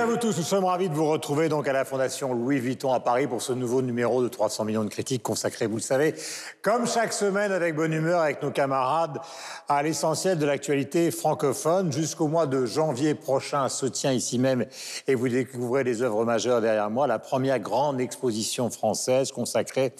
À vous tous. Nous sommes ravis de vous retrouver donc à la Fondation Louis Vuitton à Paris pour ce nouveau numéro de 300 millions de critiques consacré, vous le savez, comme chaque semaine avec bonne humeur avec nos camarades à l'essentiel de l'actualité francophone. Jusqu'au mois de janvier prochain se tient ici même et vous découvrez des œuvres majeures derrière moi. La première grande exposition française consacrée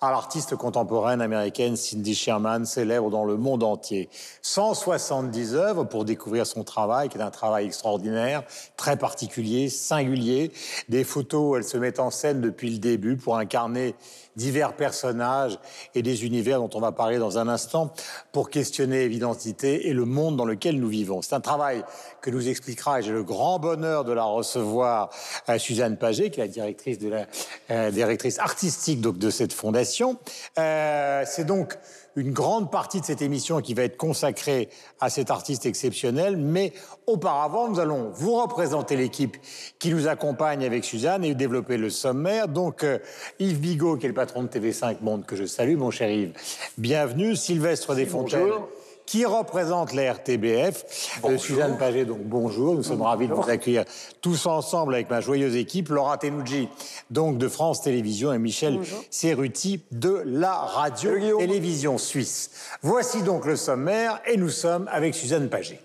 à l'artiste contemporaine américaine Cindy Sherman, célèbre dans le monde entier. 170 œuvres pour découvrir son travail, qui est un travail extraordinaire, très particulier, singulier. Des photos où elle se met en scène depuis le début pour incarner divers personnages et des univers dont on va parler dans un instant pour questionner l'identité et le monde dans lequel nous vivons. C'est un travail que nous expliquera, et j'ai le grand bonheur de la recevoir, euh, Suzanne Paget, qui est la directrice, euh, artistique donc, de cette fondation. Euh, c'est donc une grande partie de cette émission qui va être consacrée à cet artiste exceptionnel. Mais auparavant, nous allons vous représenter l'équipe qui nous accompagne avec Suzanne et développer le sommaire. Donc, euh, Yves Bigot, qui est le patron de TV5 Monde, que je salue, mon cher Yves. Bienvenue. Sylvestre Desfontaines qui représente la RTBF. Euh, Suzanne Paget, donc bonjour. Nous sommes ravis de vous accueillir tous ensemble avec ma joyeuse équipe. Laura Tenucci, donc de France Télévisions, et Michel Cerruti de la radio-télévision suisse. Voici donc le sommaire et nous sommes avec Suzanne Paget.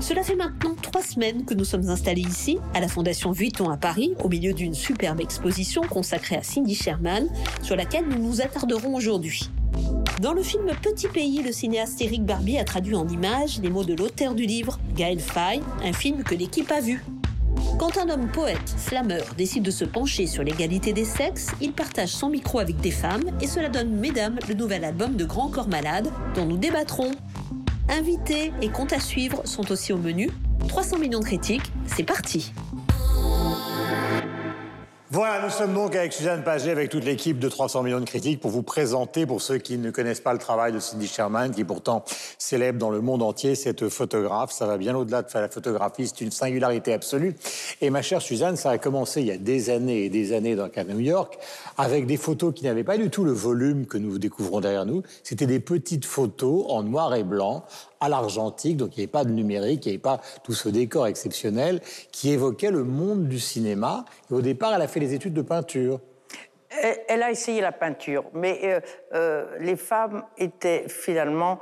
Cela fait maintenant trois semaines que nous sommes installés ici, à la Fondation Vuitton à Paris, au milieu d'une superbe exposition consacrée à Cindy Sherman, sur laquelle nous nous attarderons aujourd'hui. Dans le film Petit Pays, le cinéaste Eric Barbie a traduit en images les mots de l'auteur du livre, Gaël Faye, un film que l'équipe a vu. Quand un homme poète, slameur, décide de se pencher sur l'égalité des sexes, il partage son micro avec des femmes et cela donne Mesdames, le nouvel album de Grand Corps Malade, dont nous débattrons. Invités et comptes à suivre sont aussi au menu. 300 millions de critiques, c'est parti. Voilà, nous sommes donc avec Suzanne Paget, avec toute l'équipe de 300 millions de critiques, pour vous présenter, pour ceux qui ne connaissent pas le travail de Cindy Sherman, qui pourtant célèbre dans le monde entier cette photographe. Ça va bien au-delà de la photographie, c'est une singularité absolue. Et ma chère Suzanne, ça a commencé il y a des années et des années donc à New York, avec des photos qui n'avaient pas du tout le volume que nous découvrons derrière nous. C'était des petites photos en noir et blanc, à l'argentique, donc il n'y avait pas de numérique, il n'y avait pas tout ce décor exceptionnel qui évoquait le monde du cinéma. Et au départ, elle a fait les études de peinture. Elle a essayé la peinture, mais euh, euh, les femmes étaient finalement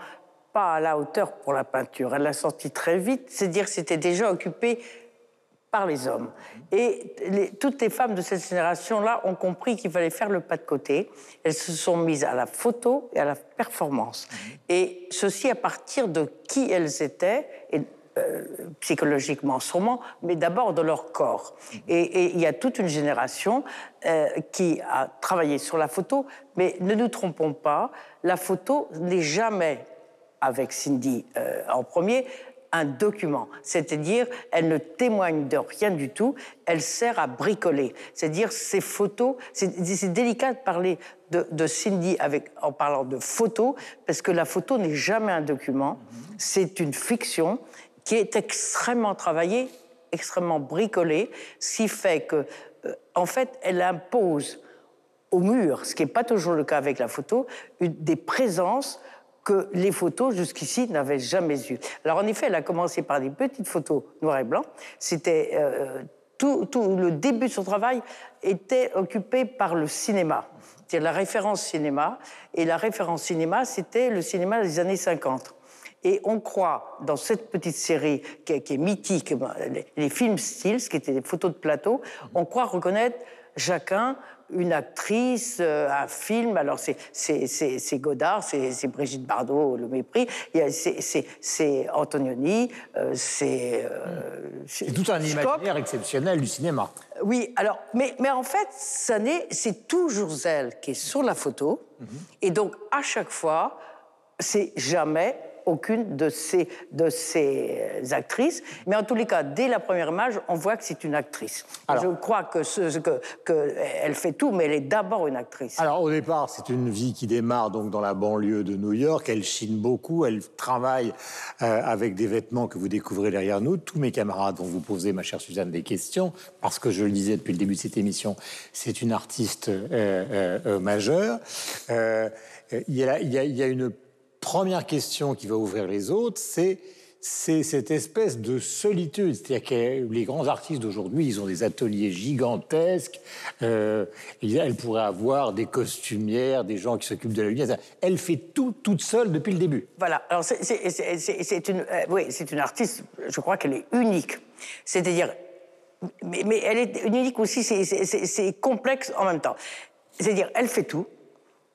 pas à la hauteur pour la peinture. Elle l'a sorti très vite, c'est-à-dire c'était déjà occupé par les hommes. Et toutes les femmes de cette génération-là ont compris qu'il fallait faire le pas de côté. Elles se sont mises à la photo et à la performance. Et ceci à partir de qui elles étaient, euh, psychologiquement sûrement, mais d'abord de leur corps. Et il y a toute une génération euh, qui a travaillé sur la photo, mais ne nous trompons pas, la photo n'est jamais avec Cindy euh, en premier, un document, c'est-à-dire elle ne témoigne de rien du tout, elle sert à bricoler, c'est-à-dire ces photos, c'est délicat de parler de, Cindy en parlant de photos, parce que la photo n'est jamais un document, c'est une fiction qui est extrêmement travaillée, extrêmement bricolée, qui fait que, euh, en fait, elle impose au mur, ce qui n'est pas toujours le cas avec la photo, des présences que les photos jusqu'ici n'avaient jamais eu. Alors en effet, elle a commencé par des petites photos noir et blanc. C'était euh, tout, tout, le début de son travail était occupé par le cinéma, c'est-à-dire la référence cinéma. Et la référence cinéma, c'était le cinéma des années 50. Et on croit, dans cette petite série qui est, mythique, les, les films styles, qui étaient des photos de plateau, on croit reconnaître chacun une actrice, euh, un film. Alors, c'est Godard, c'est Brigitte Bardot, Le Mépris. C'est Antonioni, euh, c'est. Euh, c'est tout un imaginaire exceptionnel du cinéma. Oui, alors, mais, mais en fait, c'est toujours elle qui est sur la photo. Mhm. Et donc, à chaque fois, c'est jamais aucune de ces, de ces actrices. Mais en tous les cas, dès la première image, on voit que c'est une actrice. je crois que, ce, que, que, elle fait tout, mais elle est d'abord une actrice. Alors au départ, c'est une vie qui démarre donc dans la banlieue de New York. Elle chine beaucoup, elle travaille euh, avec des vêtements que vous découvrez derrière nous. Tous mes camarades vont vous poser, ma chère Suzanne, des questions parce que je le disais depuis le début de cette émission, c'est une artiste euh, euh, majeure. il y, a, il y a une première question qui va ouvrir les autres, c'est cette espèce de solitude. C'est-à-dire que les grands artistes d'aujourd'hui, ils ont des ateliers gigantesques. Euh, elle pourrait avoir des costumières, des gens qui s'occupent de la lumière. Elle fait tout toute seule depuis le début. Voilà. Alors c'est une, euh, oui, une artiste. Je crois qu'elle est unique. C'est-à-dire, mais, mais, elle est unique aussi. C'est complexe en même temps. C'est-à-dire, elle fait tout.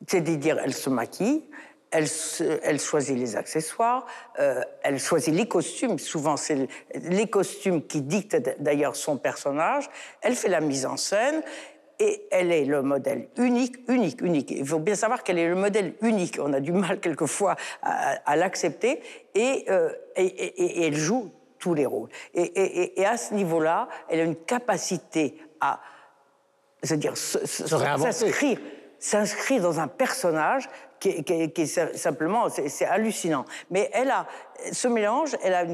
C'est-à-dire, elle se maquille, elle, elle, choisit les accessoires, euh, elle choisit les costumes. Souvent, c'est les costumes qui dictent d'ailleurs son personnage. Elle fait la mise en scène et elle est le modèle unique, unique, unique. Il faut bien savoir qu'elle est le modèle unique. On a du mal quelquefois à, l'accepter et, euh, et, et, elle joue tous les rôles. Et, à ce niveau-là, elle a une capacité à, c'est-à-dire, s'inscrire s'inscrire dans un personnage qui, est simplement, c'est hallucinant. Mais elle a ce mélange, elle a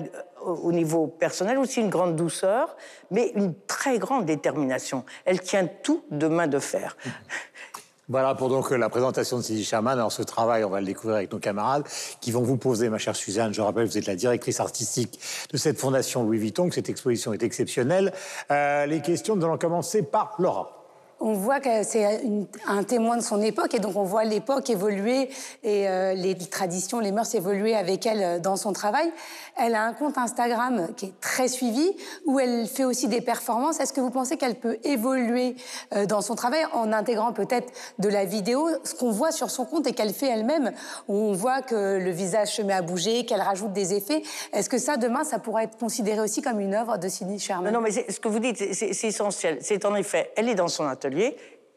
au niveau personnel aussi une grande douceur, mais une très grande détermination. Elle tient tout de main de fer. Voilà pour donc la présentation de Cindy Sherman. Alors ce travail, on va le découvrir avec nos camarades qui vont vous poser, ma chère Suzanne, je rappelle, vous êtes la directrice artistique de cette fondation Louis Vuitton, que cette exposition est exceptionnelle. Euh, les questions, nous allons commencer par Laura on voit que c'est un témoin de son époque et donc on voit l'époque évoluer et euh, les traditions, les mœurs évoluer avec elle euh, dans son travail. Elle a un compte Instagram qui est très suivi où elle fait aussi des performances. Est-ce que vous pensez qu'elle peut évoluer euh, dans son travail en intégrant peut-être de la vidéo, ce qu'on voit sur son compte et qu'elle fait elle-même, où on voit que le visage se met à bouger, qu'elle rajoute des effets? Est-ce que ça, demain, ça pourrait être considéré aussi comme une œuvre de Cindy Sherman? Non, mais ce que vous dites, c'est essentiel. C'est en effet, elle est dans son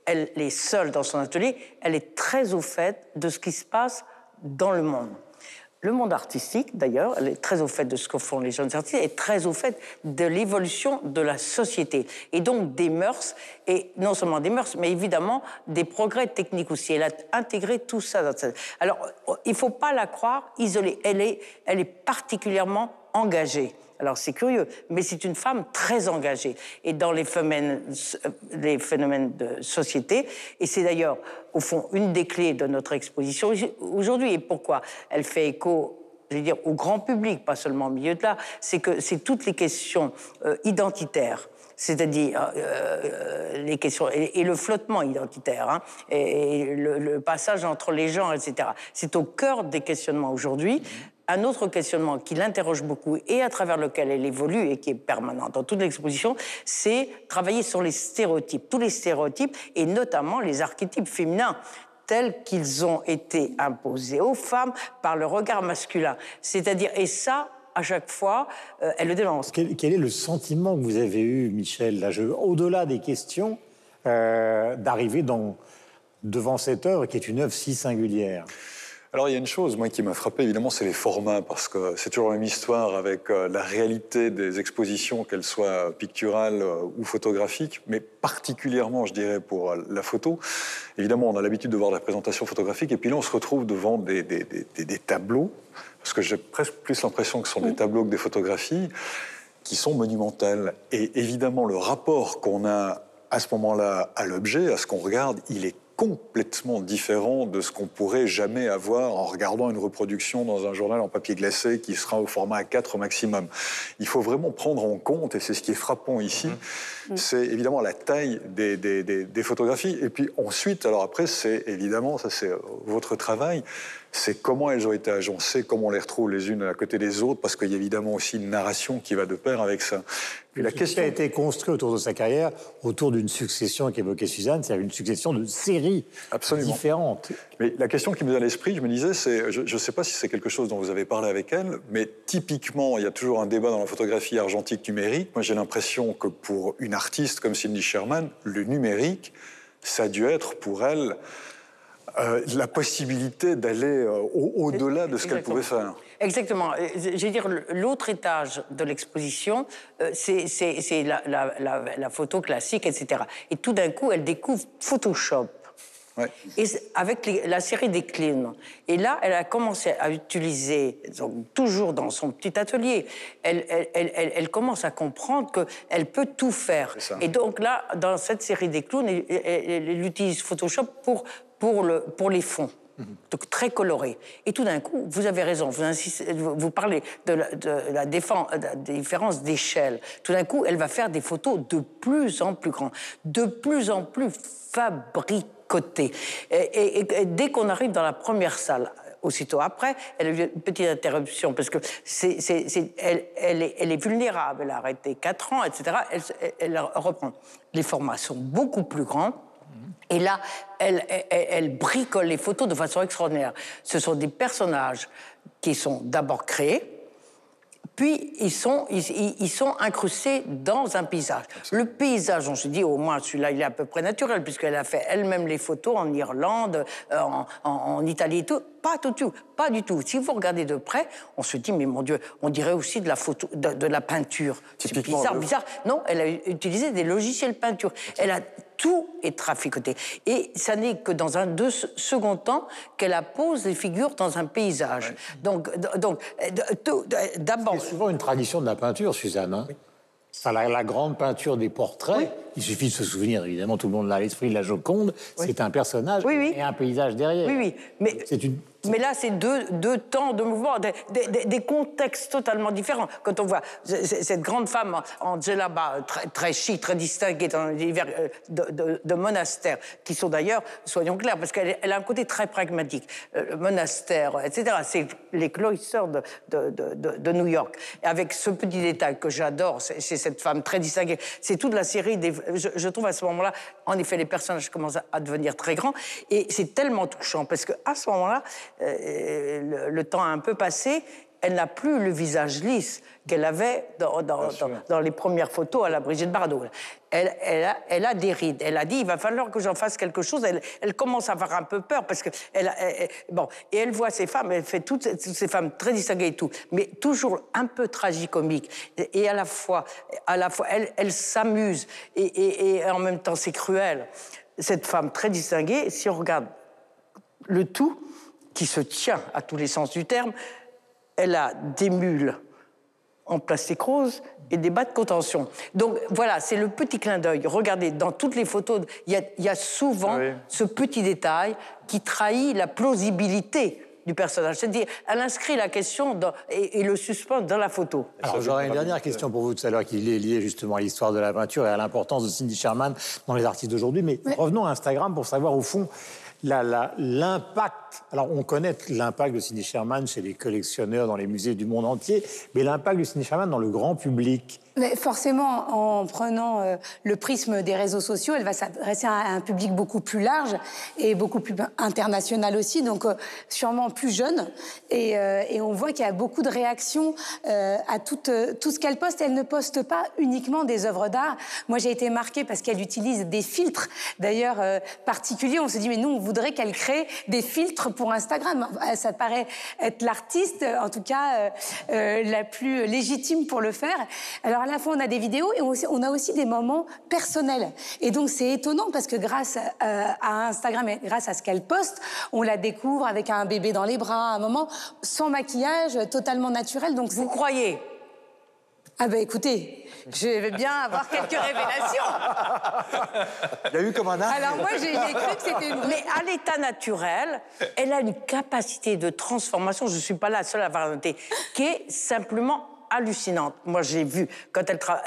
elle est seule dans son atelier, elle est très au fait de ce qui se passe dans le monde. Le monde artistique, d'ailleurs, elle est très au fait de ce que font les jeunes artistes, est très au fait de l'évolution de la société et donc des mœurs, et non seulement des mœurs, mais évidemment des progrès techniques aussi. Elle a intégré tout ça dans cette... Alors, il ne faut pas la croire isolée. Elle est particulièrement engagée. Alors c'est curieux, mais c'est une femme très engagée et dans les phénomènes, les phénomènes de société. Et c'est d'ailleurs, au fond, une des clés de notre exposition aujourd'hui. Et pourquoi Elle fait écho je veux dire, au grand public, pas seulement au milieu de là, c'est que c'est toutes les questions euh, identitaires c'est-à-dire euh, euh, les questions et, le flottement identitaire, hein, et, le, passage entre les gens, etc. C'est au cœur des questionnements aujourd'hui un autre questionnement qui l'interroge beaucoup et à travers lequel elle évolue et qui est permanent dans toute l'exposition, c'est travailler sur les stéréotypes, tous les stéréotypes et notamment les archétypes féminins tels qu'ils ont été imposés aux femmes par le regard masculin. C'est-à-dire, et ça, à chaque fois, euh, elle le dénonce. Quel, est le sentiment que vous avez eu, Michel, au-delà des questions, euh, d'arriver devant cette œuvre qui est une œuvre si singulière? Alors il y a une chose, moi, qui m'a frappé, évidemment, c'est les formats, parce que c'est toujours la même histoire avec euh, la réalité des expositions, qu'elles soient picturales euh, ou photographiques, mais particulièrement, je dirais, pour euh, la photo. Évidemment, on a l'habitude de voir la présentation photographique, et puis là, on se retrouve devant des, des, des, tableaux, parce que j'ai presque plus l'impression que ce sont des tableaux que des photographies, qui sont monumentales. Et évidemment, le rapport qu'on a à ce moment-là à l'objet, à ce qu'on regarde, il est complètement différent de ce qu'on pourrait jamais avoir en regardant une reproduction dans un journal en papier glacé qui sera au format A4 au maximum. Il faut vraiment prendre en compte, et c'est ce qui est frappant ici, mmh. c'est évidemment la taille des, des, des, photographies. Et puis ensuite, alors après, c'est évidemment, ça c'est votre travail, c'est comment elles ont été agencées, comment on les retrouve les unes à côté des autres, parce qu'il y a évidemment aussi une narration qui va de pair avec ça. Puis la question a été construite autour de sa carrière, autour d'une succession qu'évoquait Suzanne, c'est-à-dire une succession de séries différentes. Mais la question qui me vient à l'esprit, je me disais, c'est, je ne sais pas si c'est quelque chose dont vous avez parlé avec elle, mais typiquement, il y a toujours un débat dans la photographie argentique numérique. Moi, j'ai l'impression que pour une artiste comme Cindy Sherman, le numérique, ça a dû être pour elle euh, la possibilité d'aller euh, au-delà de ce qu'elle pouvait faire. Exactement. Euh, je veux dire, l'autre étage de l'exposition, c'est la, la, photo classique, etc. Et tout d'un coup, elle découvre Photoshop. Et avec la série des clean. Et là, elle a commencé à utiliser, toujours dans son petit atelier, elle, elle, elle, commence à comprendre qu'elle peut tout faire. Et donc là, dans cette série des clowns, elle, utilise Photoshop pour, pour, le, pour les fonds. donc très coloré. Et tout d'un coup, vous avez raison, vous, parlez de la, différence d'échelle. Tout d'un coup, elle va faire des photos de plus en plus grandes, de plus en plus fabricotées. Et, dès qu'on arrive dans la première salle, aussitôt après, elle a eu une petite interruption parce que elle, est, vulnérable. Elle a arrêté 4 ans, etc. Elle, elle reprend. Les formats sont beaucoup plus grands. Et là, elle, elle, elle, bricole les photos de façon extraordinaire. Ce sont des personnages qui sont d'abord créés, puis ils sont, ils, ils, sont incrustés dans un paysage. Le paysage, on se dit au moins celui-là, il est à peu près naturel, puisqu'elle a fait elle-même les photos en Irlande, euh, en, en, en, Italie et tout. Pas du tout, pas du tout. Si vous regardez de près, on se dit, mais mon Dieu, on dirait aussi de la photo, de, de la peinture. C'est bizarre, le... bizarre. Non, elle a utilisé des logiciels peinture. Elle a tout est traficoté. Et ça n'est que dans un deux, second temps qu'elle appose des figures dans un paysage. Ouais. Donc, donc d'abord. C'est souvent une tradition de la peinture, Suzanne. Hein oui. Enfin, la, la, grande peinture des portraits, oui. il suffit de se souvenir, évidemment, tout le monde l'a à l'esprit, la Joconde, oui. c'est un personnage oui, et un paysage derrière. Oui, oui, mais c'est une mais là, c'est deux, temps de mouvement, des, contextes totalement différents. Quand on voit cette grande femme en djellaba, très, très chic, très distinguée dans l'univers euh, de, de, monastères, qui sont d'ailleurs, soyons clairs, parce qu'elle elle a un côté très pragmatique. Euh, le monastère, etc. C'est les cloisters de, New York. Et avec ce petit détail que j'adore, c'est cette femme très distinguée. C'est toute la série. Je, je trouve à ce moment-là, en effet, les personnages commencent à devenir très grands. Et c'est tellement touchant, parce qu'à ce moment-là, euh, le, le, temps a un peu passé, elle n'a plus le visage lisse qu'elle avait dans, dans, dans, dans, les premières photos à la Brigitte Bardot. Elle, elle, a, elle, a, des rides. Elle a dit il va falloir que j'en fasse quelque chose. Elle, elle, commence à avoir un peu peur parce que elle, bon et elle voit ces femmes. Elle fait toutes, toutes ces femmes très distinguées et tout, mais toujours un peu tragicomique et, et à la fois, à la fois, elle, s'amuse et, et, et en même temps c'est cruel. Cette femme très distinguée, si on regarde le tout, qui se tient à tous les sens du terme, elle a des mules en plastique rose et des bas de contention. Donc voilà, c'est le petit clin d'œil. Regardez, dans toutes les photos, il y, y, a souvent oui. ce petit détail qui trahit la plausibilité du personnage. C'est-à-dire, elle inscrit la question dans, et, et, le suspense dans la photo. Alors, j'aurais une dernière question pour vous tout à l'heure qui est liée justement à l'histoire de la peinture et à l'importance de Cindy Sherman dans les artistes d'aujourd'hui. Mais oui. revenons à Instagram pour savoir au fond l'impact. Alors, on connaît l'impact de Cindy Sherman chez les collectionneurs dans les musées du monde entier, mais l'impact de Cindy Sherman dans le grand public. Mais forcément, en prenant euh, le prisme des réseaux sociaux, elle va s'adresser à un public beaucoup plus large et beaucoup plus international aussi, donc euh, sûrement plus jeune. Et, euh, et on voit qu'il y a beaucoup de réactions à tout, ce qu'elle poste. Elle ne poste pas uniquement des œuvres d'art. Moi, j'ai été marquée parce qu'elle utilise des filtres, d'ailleurs particuliers. On se dit, mais nous, on voudrait qu'elle crée des filtres pour Instagram. Ça paraît être l'artiste, en tout cas, la plus légitime pour le faire. Alors, à la fois, on a des vidéos et on a aussi des moments personnels. Et donc, c'est étonnant parce que grâce à Instagram et grâce à ce qu'elle poste, on la découvre avec un bébé dans les bras, à un moment sans maquillage, totalement naturel. Donc, vous croyez? Ah ben écoutez, je vais bien avoir quelques révélations. Il y a eu comme un arbre. Alors moi j'ai cru que c'était une... Mais à l'état naturel, elle a une capacité de transformation, je ne suis pas la seule à avoir noté, qui est simplement hallucinante. Moi, j'ai vu quand elle travaille,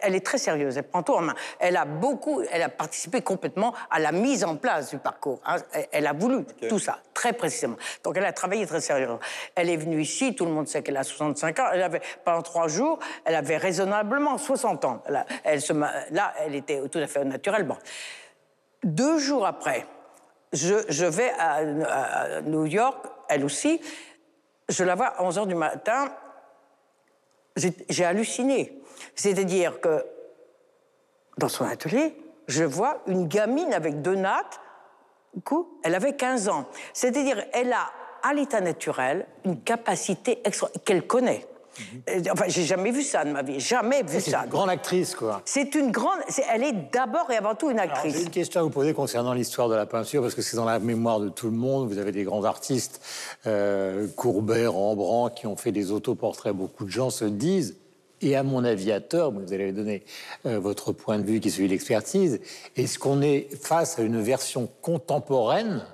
elle, est très sérieuse. Elle prend tout en main. Elle a beaucoup, elle a participé complètement à la mise en place du parcours. Hein. Elle, a voulu okay. tout ça très précisément. Donc, elle a travaillé très sérieusement. Elle est venue ici. Tout le monde sait qu'elle a 65 ans. Elle avait pendant trois jours, elle avait raisonnablement 60 ans. Elle, elle se, là, elle était tout à fait naturelle. Bon, deux jours après, je, je vais à, à New York, elle aussi. Je la vois à 11 h du matin j'ai halluciné. C'est-à-dire que dans son atelier, je vois une gamine avec deux nattes. Elle avait 15 ans. C'est-à-dire, elle a, à l'état naturel, une capacité qu'elle connaît. Mmh. Enfin, j'ai jamais vu ça de ma vie, jamais vu ça. C'est une grande actrice, quoi. C'est une grande. Est, elle est d'abord et avant tout une actrice. J'ai une question à vous poser concernant l'histoire de la peinture, parce que c'est dans la mémoire de tout le monde. Vous avez des grands artistes, euh, Courbet, Rembrandt, qui ont fait des autoportraits. Beaucoup de gens se disent, et à mon avis à tort, vous allez donner euh, votre point de vue qui est celui de l'expertise, est-ce qu'on est face à une version contemporaine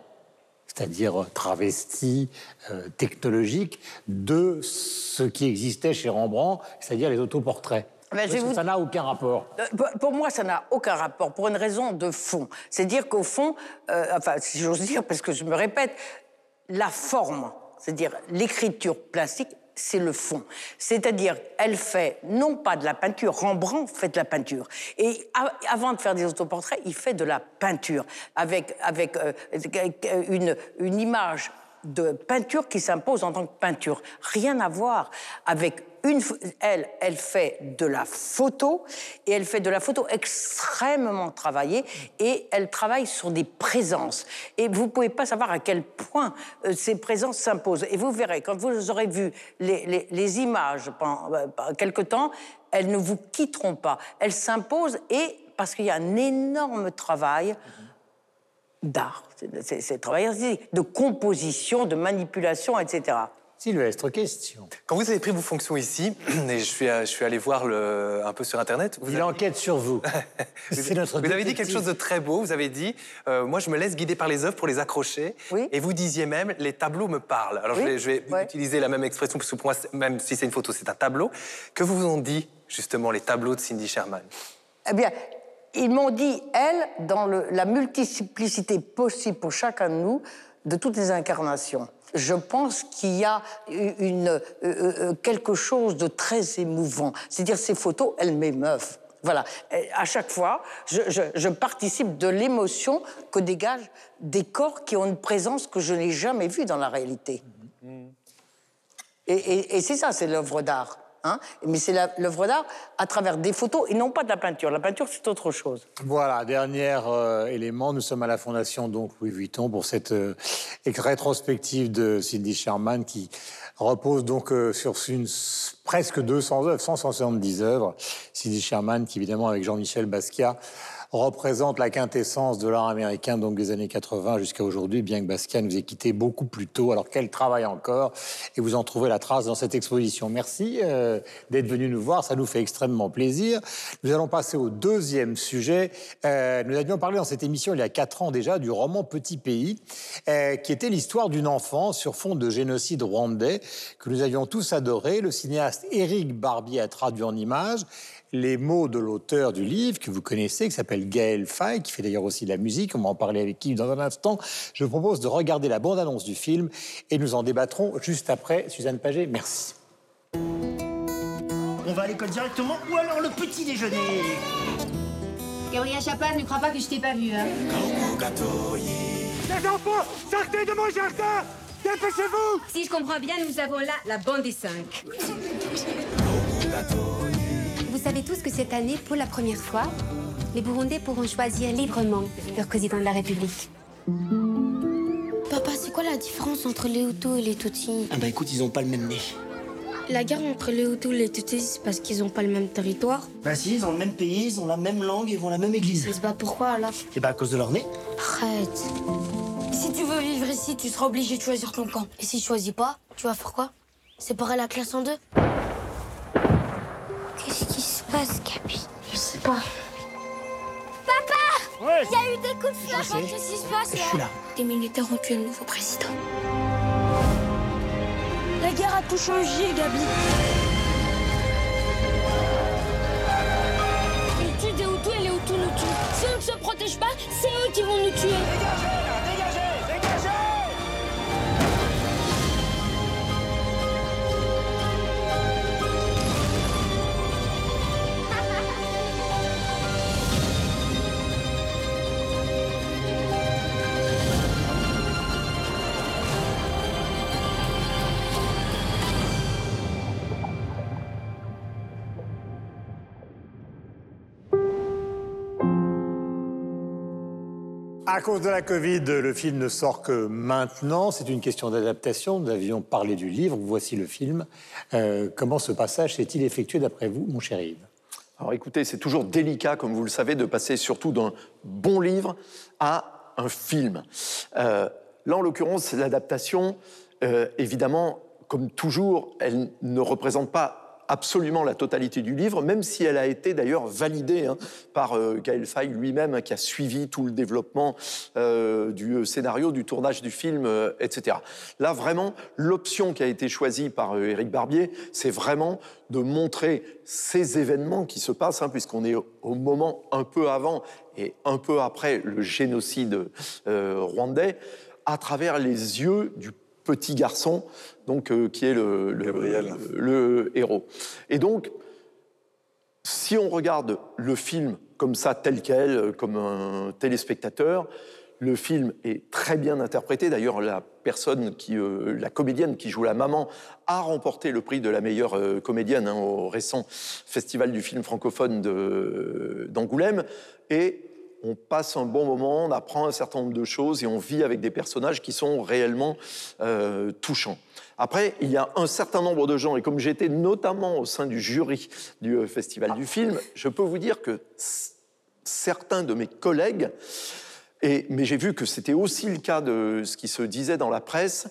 c'est-à-dire travesti, euh, technologique, de ce qui existait chez Rembrandt, c'est-à-dire les autoportraits. Ben, Parce que vous- Ça n'a aucun rapport? Euh, pour- moi, ça n'a aucun rapport, pour une raison de fond. C'est dire qu'au fond, euh, enfin, si j'ose dire, parce que je me répète, la forme, c'est-à-dire l'écriture plastique, c'est le fond. C'est-à-dire, elle fait non pas de la peinture, Rembrandt fait de la peinture. Et avant de faire des autoportraits, il fait de la peinture, avec, avec euh, une, une image de peinture qui s'impose en tant que peinture. Rien à voir avec une. Elle, elle fait de la photo et elle fait de la photo extrêmement travaillée et elle travaille sur des présences. Et vous pouvez pas savoir à quel point euh, ces présences s'imposent. Et vous verrez, quand vous aurez vu les, images pendant euh, quelque temps, elles ne vous quitteront pas. Elles s'imposent et parce qu'il y a un énorme travail d'art, c'est- travail artistique, de composition, de manipulation, etc. Sylvestre, question. Quand vous avez pris vos fonctions ici, et je suis, je suis allé voir le, un peu sur Internet, vous Il avez, enquête sur vous. vous, C'est notre vous avez dit quelque chose de très beau. Vous avez dit, euh, moi je me laisse guider par les œuvres pour les accrocher. Oui. Et vous disiez même, les tableaux me parlent. Alors je vais, je vais ouais. utiliser la même expression, parce que pour moi, même si c'est une photo, c'est un tableau. Que vous ont dit justement les tableaux de Cindy Sherman? Eh bien, ils m'ont dit, elle, dans le- la multiplicité possible pour chacun de nous, de toutes les incarnations. Je pense qu'il y a une, euh, euh, quelque chose de très émouvant. C'est-à-dire, ces photos, elles m'émeuvent. Voilà. Et à chaque fois, je, je- je participe de l'émotion que dégagent des corps qui ont une présence que je n'ai jamais vue dans la réalité. Et, et- et c'est ça, c'est l'œuvre d'art. Hein. Mais c'est l'œuvre d'art à travers des photos et non pas de la peinture. La peinture, c'est autre chose. Voilà, dernier euh, élément, nous sommes à la Fondation donc Louis Vuitton pour cette euh, rétrospective de Cindy Sherman qui repose donc euh, sur une, presque 200 œuvres, 170 œuvres. Cindy Sherman qui évidemment avec Jean-Michel Basquiat représente la quintessence de l'art américain donc des années 80 jusqu'à aujourd'hui, bien que Basquiat nous ait quitté beaucoup plus tôt, alors qu'elle travaille encore, et vous en trouvez la trace dans cette exposition. Merci euh, d'être venu nous voir, ça nous fait extrêmement plaisir. Nous allons passer au deuxième sujet. Euh, nous avions parlé dans cette émission il y a quatre ans déjà du roman Petit Pays, euh, qui était l'histoire d'une enfant sur fond de génocide rwandais que nous avions tous adoré. Le cinéaste Éric Barbier a traduit en images les mots de l'auteur du livre que vous connaissez, qui s'appelle Gaël Faye, qui fait d'ailleurs aussi de la musique. On va en parler avec Yves dans un instant. Je vous propose de regarder la bande-annonce du film et nous en débattrons juste après. Suzanne Paget, merci. On va à l'école directement ou alors le petit déjeuner? Gabriel Chapin, ne crois pas que je t'ai pas vu, hein? Les enfants, sortez de mon jardin Dépêchez-vous Si je comprends bien, nous avons là la bande des cinq. Vous savez tous que cette année, pour la première fois, les Burundais pourront choisir librement leur président de la République. Papa, c'est quoi la différence entre les Hutus et les Tutsis? Ah bah écoute, ils ont pas le même nez. La guerre entre les Hutus et les Tutsis, c'est parce qu'ils ont pas le même territoire? Bah si, ils ont le même pays, ils ont la même langue, ils vont à la même église. Mais c'est pas pourquoi alors? Et bah à cause de leur nez. Arrête. Si tu veux vivre ici, tu seras obligé de choisir ton camp. Et si tu choisis pas, tu vas faire quoi? Séparer la classe en deux? Passe, Capi Je sais pas. Papa Ouais. Il y a eu des coups de feu Je sais. Qu'est-ce qui se passe Je suis là. Des militaires ont tué le nouveau président. La guerre a tout changé, Gabi. Ils tuent des Hutus et les Hutus nous tuent. Si on ne se protège pas, c'est eux qui vont nous tuer. À cause de la Covid, le film ne sort que maintenant. C'est une question d'adaptation. Nous avions parlé du livre. Voici le film. Euh, comment ce passage s'est-il effectué d'après vous, mon cher Yves? Alors écoutez, c'est toujours délicat, comme vous le savez, de passer surtout d'un bon livre à un film. Euh, là, en l'occurrence, l'adaptation, euh, évidemment, comme toujours, elle ne représente pas absolument la totalité du livre, même si elle a été d'ailleurs validée hein, par euh, Gaël Faye lui-même, qui a suivi tout le développement euh, du scénario, du tournage du film, euh, etc. Là, vraiment, l'option qui a été choisie par Éric Barbier, c'est vraiment de montrer ces événements qui se passent, hein, puisqu'on est au moment un peu avant et un peu après le génocide rwandais, à travers les yeux du petit garçon, donc euh, qui est le, le, héros. Et donc, si on regarde le film comme ça, tel quel, euh, comme un téléspectateur, le film est très bien interprété. D'ailleurs, la personne qui, euh, la comédienne qui joue la maman, a remporté le prix de la meilleure comédienne hein, au récent festival du film francophone d'Angoulême. Et on passe un bon moment, on apprend un certain nombre de choses et on vit avec des personnages qui sont réellement euh, touchants. Après, il y a un certain nombre de gens, et comme j'étais notamment au sein du jury du euh, Festival du film, je peux vous dire que certains de mes collègues, et, mais j'ai vu que c'était aussi le cas de ce qui se disait dans la presse,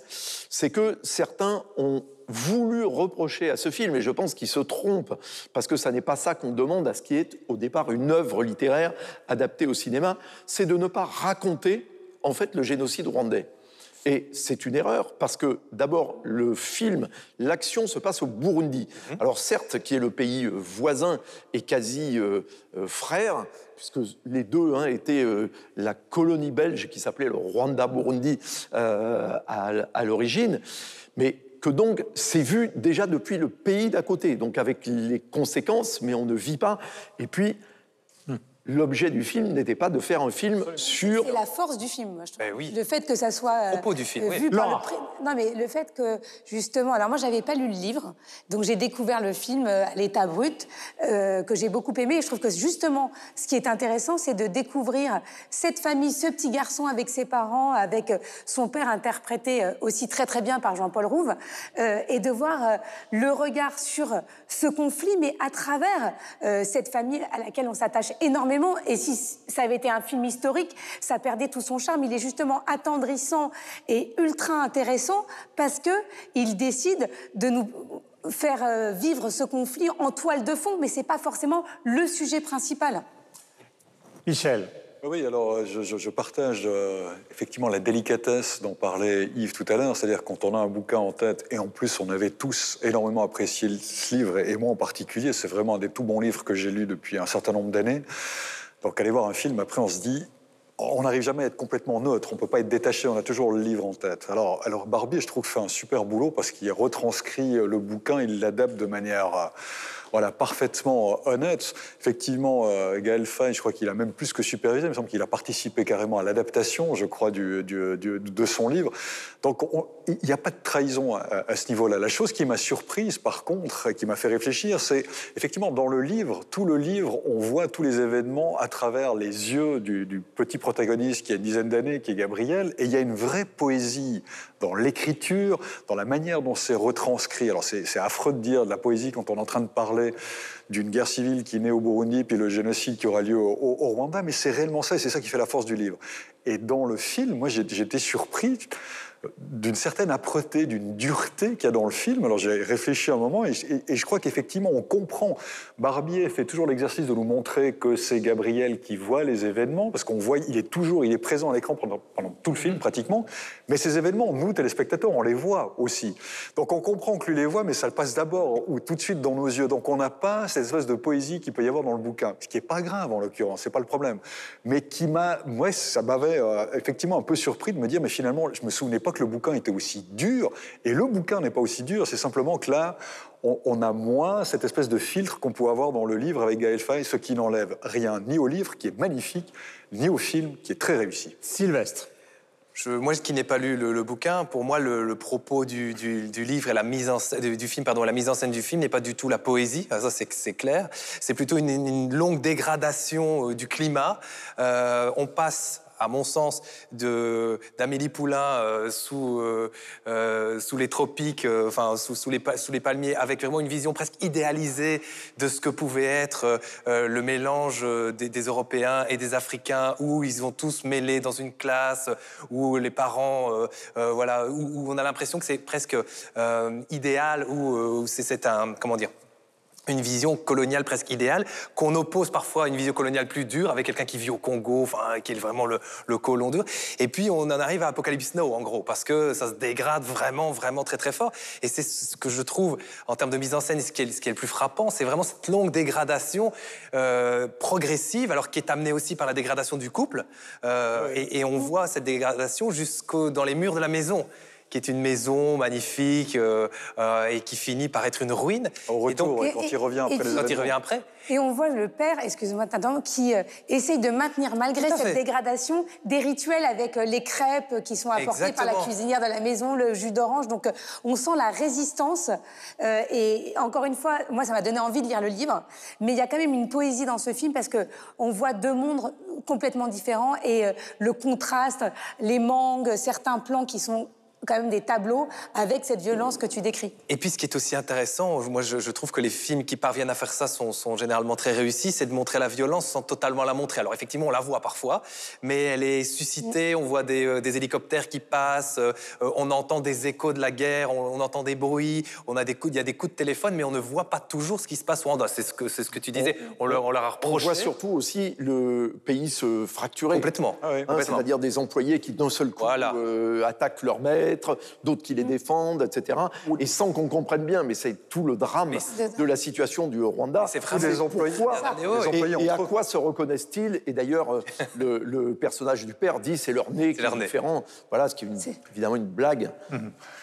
c'est que certains ont voulu reprocher à ce film, et je pense qu'il se trompe, parce que ça n'est pas ça qu'on demande à ce qui est au départ une œuvre littéraire adaptée au cinéma, c'est de ne pas raconter en fait le génocide rwandais. Et c'est une erreur parce que d'abord, le film, l'action se passe au Burundi. Mhm. Alors certes, qui est le pays euh, voisin et quasi euh, euh, frère, puisque les deux hein, étaient la colonie belge qui s'appelait le Rwanda-Burundi à, à l'origine. Mais que donc c'est vu déjà depuis le pays d'à côté, donc avec les conséquences, mais on ne vit pas. Et puis, l'objet du film n'était pas de faire un film sur. C'est la force du film, moi, je trouve. Ben oui. Le fait que ça soit. Euh, propos du film, vu par le Non, mais le fait que, justement. Alors, moi, j'avais pas lu le livre, donc j'ai découvert le film euh, à l'état brut, euh, que j'ai beaucoup aimé. Et je trouve que, justement, ce qui est intéressant, c'est de découvrir cette famille, ce petit garçon avec ses parents, avec son père interprété aussi très, très bien par Jean-Paul Rouve, et de voir le regard sur ce conflit, mais à travers cette famille à laquelle on s'attache énormément et si ça avait été un film historique, ça perdait tout son charme. Il est justement attendrissant et ultra intéressant parce que il décide de nous faire euh, vivre ce conflit en toile de fond, mais c'est pas forcément le sujet principal. Michel. Oui, alors euh, je, partage euh, effectivement la délicatesse dont parlait Yves tout à l'heure, c'est-à-dire quand on a un bouquin en tête, et en plus on avait tous énormément apprécié ce livre, et moi en particulier, c'est vraiment un des tout bons livres que j'ai lu depuis un certain nombre d'années. Donc aller voir un film, après on se dit, on n'arrive jamais à être complètement neutre, on peut pas être détaché, on a toujours le livre en tête. Alors, alors Barbie, je trouve, fait un super boulot parce qu'il retranscrit le bouquin, il l'adapte de manière euh, voilà, parfaitement euh, honnête. Effectivement, euh, Gaël Faye, je crois qu'il a même plus que supervisé, il me semble qu'il a participé carrément à l'adaptation, je crois, du, de son livre. Donc il n'y a pas de trahison à, ce niveau-là. La chose qui m'a surprise, par contre, et qui m'a fait réfléchir, c'est effectivement dans le livre, tout le livre, on voit tous les événements à travers les yeux du, du petit protagoniste qui a une dizaine d'années, qui est Gabriel, et il y a une vraie poésie dans l'écriture, dans la manière dont c'est retranscrit. Alors c'est affreux de dire de la poésie quand on est en train de parler d'une guerre civile qui naît au Burundi, puis le génocide qui aura lieu au, Rwanda, mais c'est réellement ça, et c'est ça qui fait la force du livre. Et dans le film, moi j'étais surpris d'une certaine âpreté, d'une dureté qu'il y a dans le film. Alors j'ai réfléchi un moment et, je crois qu'effectivement on comprend. Barbier fait toujours l'exercice de nous montrer que c'est Gabriel qui voit les événements parce qu'on voit, il est toujours, il est présent à l'écran pendant, tout le film pratiquement. Mais ces événements, nous téléspectateurs, on les voit aussi. Donc on comprend que lui les voit, mais ça le passe d'abord ou tout de suite dans nos yeux. Donc on n'a pas cette espèce de poésie qu'il peut y avoir dans le bouquin, ce qui est pas grave en l'occurrence, c'est pas le problème, mais qui m'a, moi, ça m'avait euh, effectivement un peu surpris de me dire, mais finalement, je me souvenais pas que le bouquin était aussi dur. Et le bouquin n'est pas aussi dur, c'est simplement que là, on, a moins cette espèce de filtre qu'on peut avoir dans le livre avec Gaël Faye, ce qui n'enlève rien ni au livre, qui est magnifique, ni au film, qui est très réussi. Sylvestre. Je, moi, qui n'ai pas lu le, bouquin, pour moi, le, propos du, livre et la mise en du, film, pardon, la mise en scène du film n'est pas du tout la poésie. Ah, ça, c'est clair. C'est plutôt une, longue dégradation euh, du climat. Euh, on passe à mon sens, d'Amélie Poulain euh, sous, euh, euh, sous les tropiques, enfin sous, les, palmiers, avec vraiment une vision presque idéalisée de ce que pouvait être le mélange des, Européens et des Africains, où ils vont tous mêlés dans une classe, où les parents, voilà, où, on a l'impression que c'est presque idéal, où, c'est un, comment dire, une vision coloniale presque idéale, qu'on oppose parfois à une vision coloniale plus dure, avec quelqu'un qui vit au Congo, enfin, qui est vraiment le, le colon dur. Et puis on en arrive à Apocalypse Now, en gros, parce que ça se dégrade vraiment, vraiment très, très fort. Et c'est ce que je trouve, en termes de mise en scène, ce qui est, ce qui est le plus frappant, c'est vraiment cette longue dégradation euh, progressive, alors qui est amenée aussi par la dégradation du couple. Euh, et, et on voit cette dégradation jusqu'au dans les murs de la maison qui est une maison magnifique euh, euh, et qui finit par être une ruine. Au retour, donc, ouais, quand il revient après les Quand il revient après. Et on voit le père, excuse-moi, qui euh, essaye de maintenir, malgré cette fait. dégradation, des rituels avec euh, les crêpes qui sont apportées par la cuisinière de la maison, le jus d'orange. Donc, euh, on sent la résistance. Euh, et encore une fois, moi, ça m'a donné envie de lire le livre. Mais il y a quand même une poésie dans ce film parce que on voit deux mondes complètement différents et euh, le contraste, les mangues, certains plans qui sont quand même des tableaux avec cette violence que tu décris. Et puis, ce qui est aussi intéressant, moi, je, je trouve que les films qui parviennent à faire ça sont, sont généralement très réussis, c'est de montrer la violence sans totalement la montrer. Alors, effectivement, on la voit parfois, mais elle est suscitée, on voit des, euh, des hélicoptères qui passent, euh, euh, on entend des échos de la guerre, on, on entend des bruits, on a des coups, il y a des coups de téléphone, mais on ne voit pas toujours ce qui se passe au Rwanda. C'est ce que, c'est ce que tu disais, on, leur, on leur a On reproché. voit surtout aussi le pays se fracturer. Complètement. Ah oui. Hein, complètement. C'est-à-dire des employés qui d'un seul coup Voilà. euh, attaquent leur maître, d'autres qui les défendent, etc. Et sans qu'on comprenne bien, mais c'est tout le drame de la situation du Rwanda. c'est vraiment- les employés, et, et à quoi se reconnaissent-ils Et d'ailleurs, euh, le, le personnage du père dit c'est leur nez qui leur est nez. différent. Voilà, ce qui est une- évidemment une blague.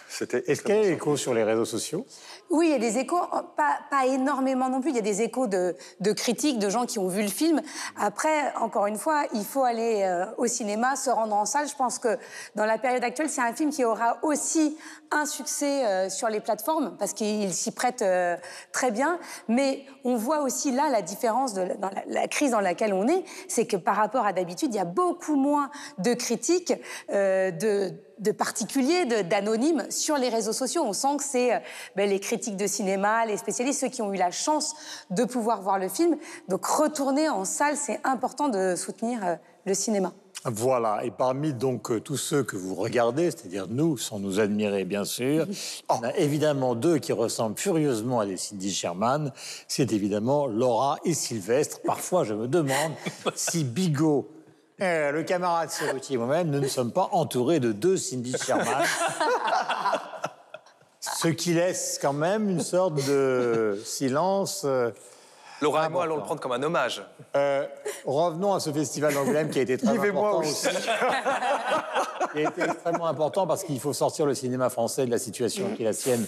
C'était Est-ce qu'il y a des échos sur les réseaux sociaux? Oui, il y a des échos, pas, pas énormément non plus. Il y a des échos de, de critiques, de gens qui ont vu le film. Après, encore une fois, il faut aller euh, au cinéma, se rendre en salle. Je pense que dans la période actuelle, c'est un film qui aura aussi un succès euh, sur les plateformes parce qu'il s'y prête euh, très bien. Mais on voit aussi là la différence de, dans la, la crise dans laquelle on est, c'est que par rapport à d'habitude, il y a beaucoup moins de critiques, euh, de de particuliers, d'anonymes sur les réseaux sociaux. On sent que c'est euh, ben, les critiques de cinéma, les spécialistes, ceux qui ont eu la chance de pouvoir voir le film. Donc retourner en salle, c'est important de soutenir euh, le cinéma. Voilà, et parmi donc euh, tous ceux que vous regardez, c'est-à-dire nous, sans nous admirer bien sûr, il y en a évidemment deux qui ressemblent furieusement à des Cindy Sherman. C'est évidemment Laura et Sylvestre. Parfois, je me demande si Bigot, euh, le camarade Serruti et moi-même, ne nous sommes pas entourés de deux Cindy Sherman. Ce qui laisse quand même une sorte de silence. euh, Laura et moi allons le prendre comme un hommage. euh, revenons à ce festival d'Angoulême qui a été très Yves et moi important aussi. aussi. qui a été extrêmement important parce qu'il faut sortir le cinéma français de la situation qui est la sienne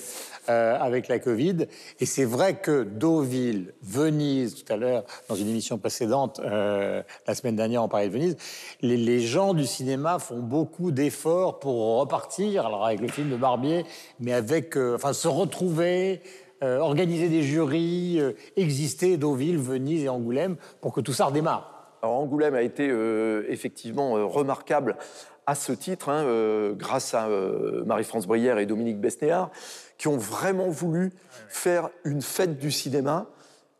euh, avec la Covid. Et c'est vrai que Deauville, Venise, tout à l'heure, dans une émission précédente, euh, la semaine dernière, on parlait de Venise, les, les gens du cinéma font beaucoup d'efforts pour repartir, alors avec le film de Barbier, mais avec, euh, enfin, se retrouver, organiser des jurys, euh, exister Deauville, Venise et Angoulême pour que tout ça redémarre. Alors Angoulême a été euh, effectivement euh, remarquable à ce titre, hein, euh, grâce à euh, Marie-France Brière et Dominique Besnéard, qui ont vraiment voulu faire une fête du cinéma,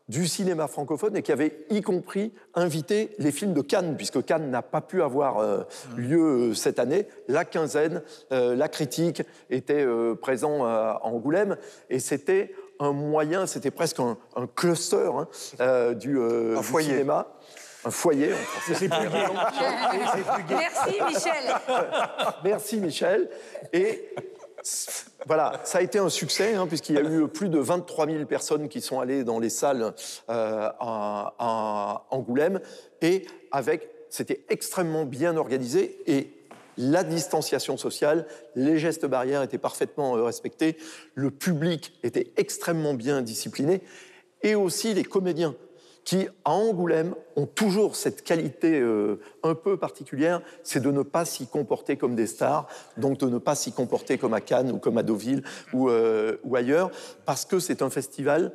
du cinéma francophone, et qui avaient y compris invité les films de Cannes, puisque Cannes n'a pas pu avoir euh, lieu euh, cette année. La quinzaine, euh, la critique était euh, présent à Angoulême, et c'était un moyen, c'était presque un, un cluster hein, euh, du, euh, Un du foyer. cinéma. Un foyer. C'est plus gai. Merci Michel. Merci Michel. Et voilà, ça a été un succès, hein, puisqu'il y a eu plus de 23 000 personnes qui sont allées dans les salles euh, à, à Angoulême. Et avec, c'était extrêmement bien organisé et la distanciation sociale, les gestes barrières étaient parfaitement euh, respectés, le public était extrêmement bien discipliné, et aussi les comédiens qui, à Angoulême, ont toujours cette qualité euh, un peu particulière, c'est de ne pas s'y comporter comme des stars, donc de ne pas s'y comporter comme à Cannes ou comme à Deauville ou, euh, ou ailleurs, parce que c'est un festival.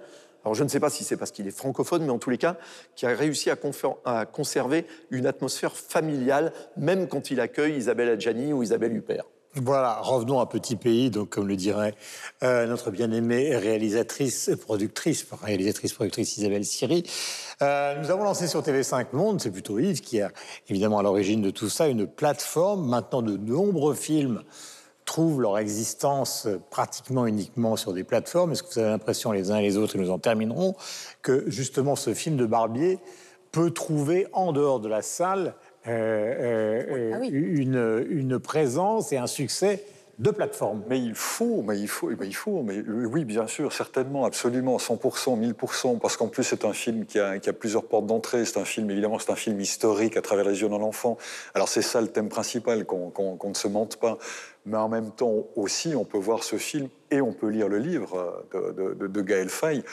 Alors je ne sais pas si c'est parce qu'il est francophone, mais en tous les cas, qui a réussi à, conserver une atmosphère familiale, même quand il accueille Isabelle Adjani ou Isabelle Huppert. Voilà, revenons à Petit Pays, donc comme le dirait euh, notre bien-aimée réalisatrice, productrice, réalisatrice, productrice Isabelle Siri. Euh, nous avons lancé sur TV5 Monde, c'est plutôt Yves qui est évidemment à l'origine de tout ça, une plateforme maintenant de nombreux films trouvent leur existence pratiquement uniquement sur des plateformes. Est-ce que vous avez l'impression, les uns et les autres, et nous en terminerons, que justement ce film de Barbier peut trouver en dehors de la salle euh, euh, Ah oui. une, une présence et un succès de plateforme Mais il faut, mais il faut, mais il faut, mais oui, bien sûr, certainement, absolument, 100%, 1000%, parce qu'en plus c'est un film qui a, plusieurs portes d'entrée. C'est un film, évidemment, c'est un film historique à travers les yeux d'un enfant. Alors c'est ça le thème principal, qu'on ne se mente pas. Mais en même temps aussi, on peut voir ce film et on peut lire le livre de- de- de Gaël Faye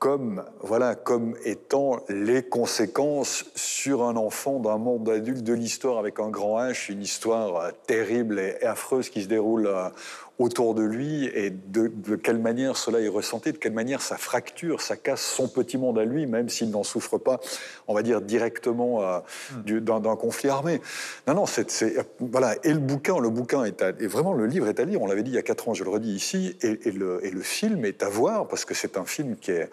comme voilà comme étant les conséquences sur un enfant d'un monde adulte de l'histoire avec un grand H, une histoire terrible et, et affreuse qui se déroule euh, autour de lui et de, de quelle manière cela est ressenti, de quelle manière ça fracture, ça casse son petit monde à lui, même s'il n'en souffre pas, on va dire directement euh, du- d'un conflit armé. Non, non, c'est voilà. Et le bouquin, le bouquin est, à- et vraiment le livre est à lire. On l'avait dit il y a quatre ans, je le redis ici, et, et le, et le film est à voir parce que c'est un film qui est,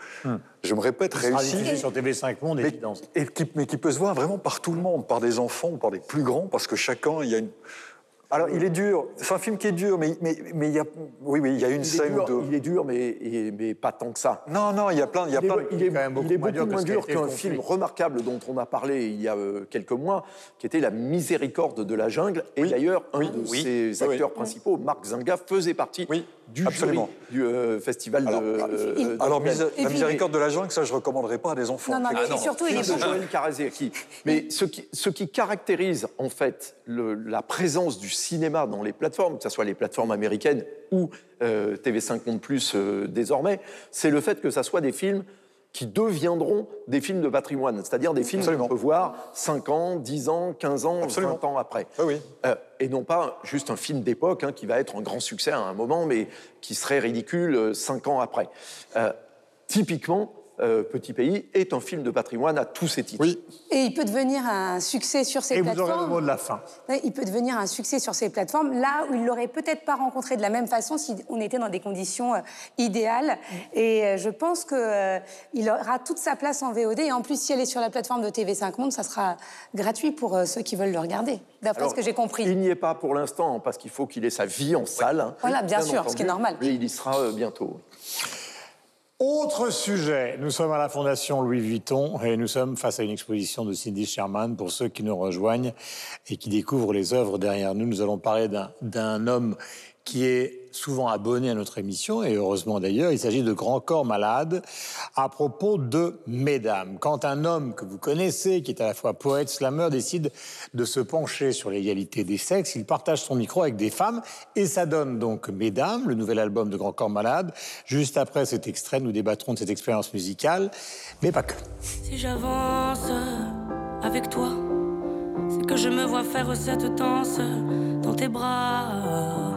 je me répète, réussi. sur TV5 Monde, Mais, et qui, mais qui peut se voir vraiment par tout le monde, par des enfants ou par des plus grands, parce que chacun, il y a une. Alors, il est dur. C'est un film qui est dur, mais, mais, mais il y a, oui, oui, il y a une Il scène dur, de. il est dur, mais, mais pas tant que ça. Non, non, il y a plein, il y a Il est, plein. il est- quand même beaucoup il est moins dur beaucoup moins qu'un film remarquable dont on a parlé il y a euh, quelques mois, qui était La Miséricorde de la jungle. Et d'ailleurs, un Oui, de oui, ses acteurs principaux, Marc Zinga, faisait partie Oui, du absolument. jury du euh, festival Alors, de. euh, Alors, d'Angoulême. misé- Et la miséricorde de la jungle, ça, je recommanderais pas à des enfants. Non, non, mais Ah non. surtout, il est. Joël Karazeki. Mais ce qui, ce qui caractérise en fait le- la présence du cinéma dans les plateformes, que ce soit les plateformes américaines ou euh, TV5 Monde Plus euh, désormais, c'est le fait que ça soit des films qui deviendront des films de patrimoine, c'est-à-dire des films qu'on peut voir 5 ans, 10 ans, 15 ans, Absolument. 20 ans après. Oui, oui. Euh, et non pas juste un film d'époque hein, qui va être un grand succès à un moment, mais qui serait ridicule euh, cinq ans après. Euh, typiquement, euh, Petit Pays est un film de patrimoine à tous ses titres. Oui. Et il peut devenir un succès sur ces Et vous aurez le plateformes. mot de la fin. Il peut devenir un succès sur ces plateformes, là où il l'aurait peut-être pas rencontré de la même façon si on était dans des conditions euh, idéales. Et euh, je pense que euh, il aura toute sa place en VOD. Et en plus, si elle est sur la plateforme de TV5 Monde, ça sera gratuit pour euh, ceux qui veulent le regarder, d'après ce que j'ai compris. Il n'y est pas pour l'instant parce qu'il faut qu'il ait sa vie en salle. hein, Voilà, bien sûr, ce qui est normal. Mais il y sera euh, bientôt. Autre sujet, nous sommes à la Fondation Louis Vuitton et nous sommes face à une exposition de Cindy Sherman. Pour ceux qui nous rejoignent et qui découvrent les œuvres derrière nous, nous allons parler d'un- homme qui est souvent abonné à notre émission, et heureusement d'ailleurs, il s'agit de Grand Corps Malade, à propos de Mesdames. Quand un homme que vous connaissez, qui est à la fois poète, slammer, décide de se pencher sur l'égalité des sexes, il partage son micro avec des femmes, et ça donne donc Mesdames, le nouvel album de Grand Corps Malade. Juste après cet extrait, nous débattrons de cette expérience musicale, mais pas que. Si j'avance avec toi, c'est que je me vois faire cette danse dans tes bras,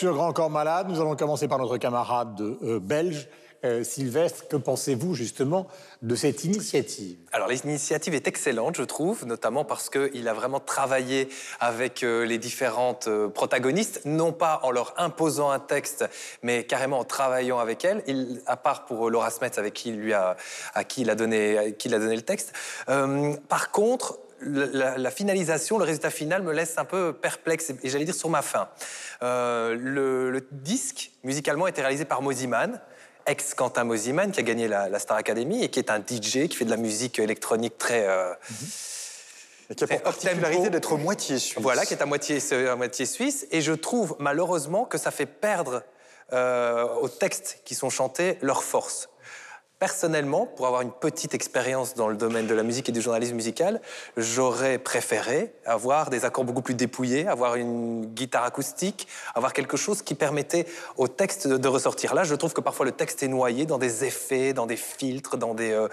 Sur Grand Corps Malade. Nous allons commencer par notre camarade euh, belge, euh, Sylvestre. Que pensez-vous justement de cette initiative? Alors l'initiative est excellente, je trouve, notamment parce qu'il a vraiment travaillé avec euh, les différentes euh, protagonistes, non pas en leur imposant un texte, mais carrément en travaillant avec elles. Il, à part pour euh, Laura Smets, avec qui lui a, à donné, qui il a donné le texte. Par contre, la, la finalisation, le résultat final me laisse un peu perplexe et, j'allais dire sur ma faim. Euh, le, le disque, musicalement, a été réalisé par Moziman, ex-Quentin Moziman, qui a gagné la, la Star Academy et qui est un DJ qui fait de la musique électronique très, euh, Et qui a pour particularité d'être moitié suisse. Voilà, qui est à moitié, à moitié suisse. Et je trouve malheureusement que ça fait perdre euh, aux textes qui sont chantés leur force. Personnellement, pour avoir une petite expérience dans le domaine de la musique et du journalisme musical, j'aurais préféré avoir des accords beaucoup plus dépouillés, avoir une guitare acoustique, avoir quelque chose qui permettait au texte de, ressortir. Là, je trouve que parfois le texte est noyé dans des effets, dans des filtres, dans des, euh,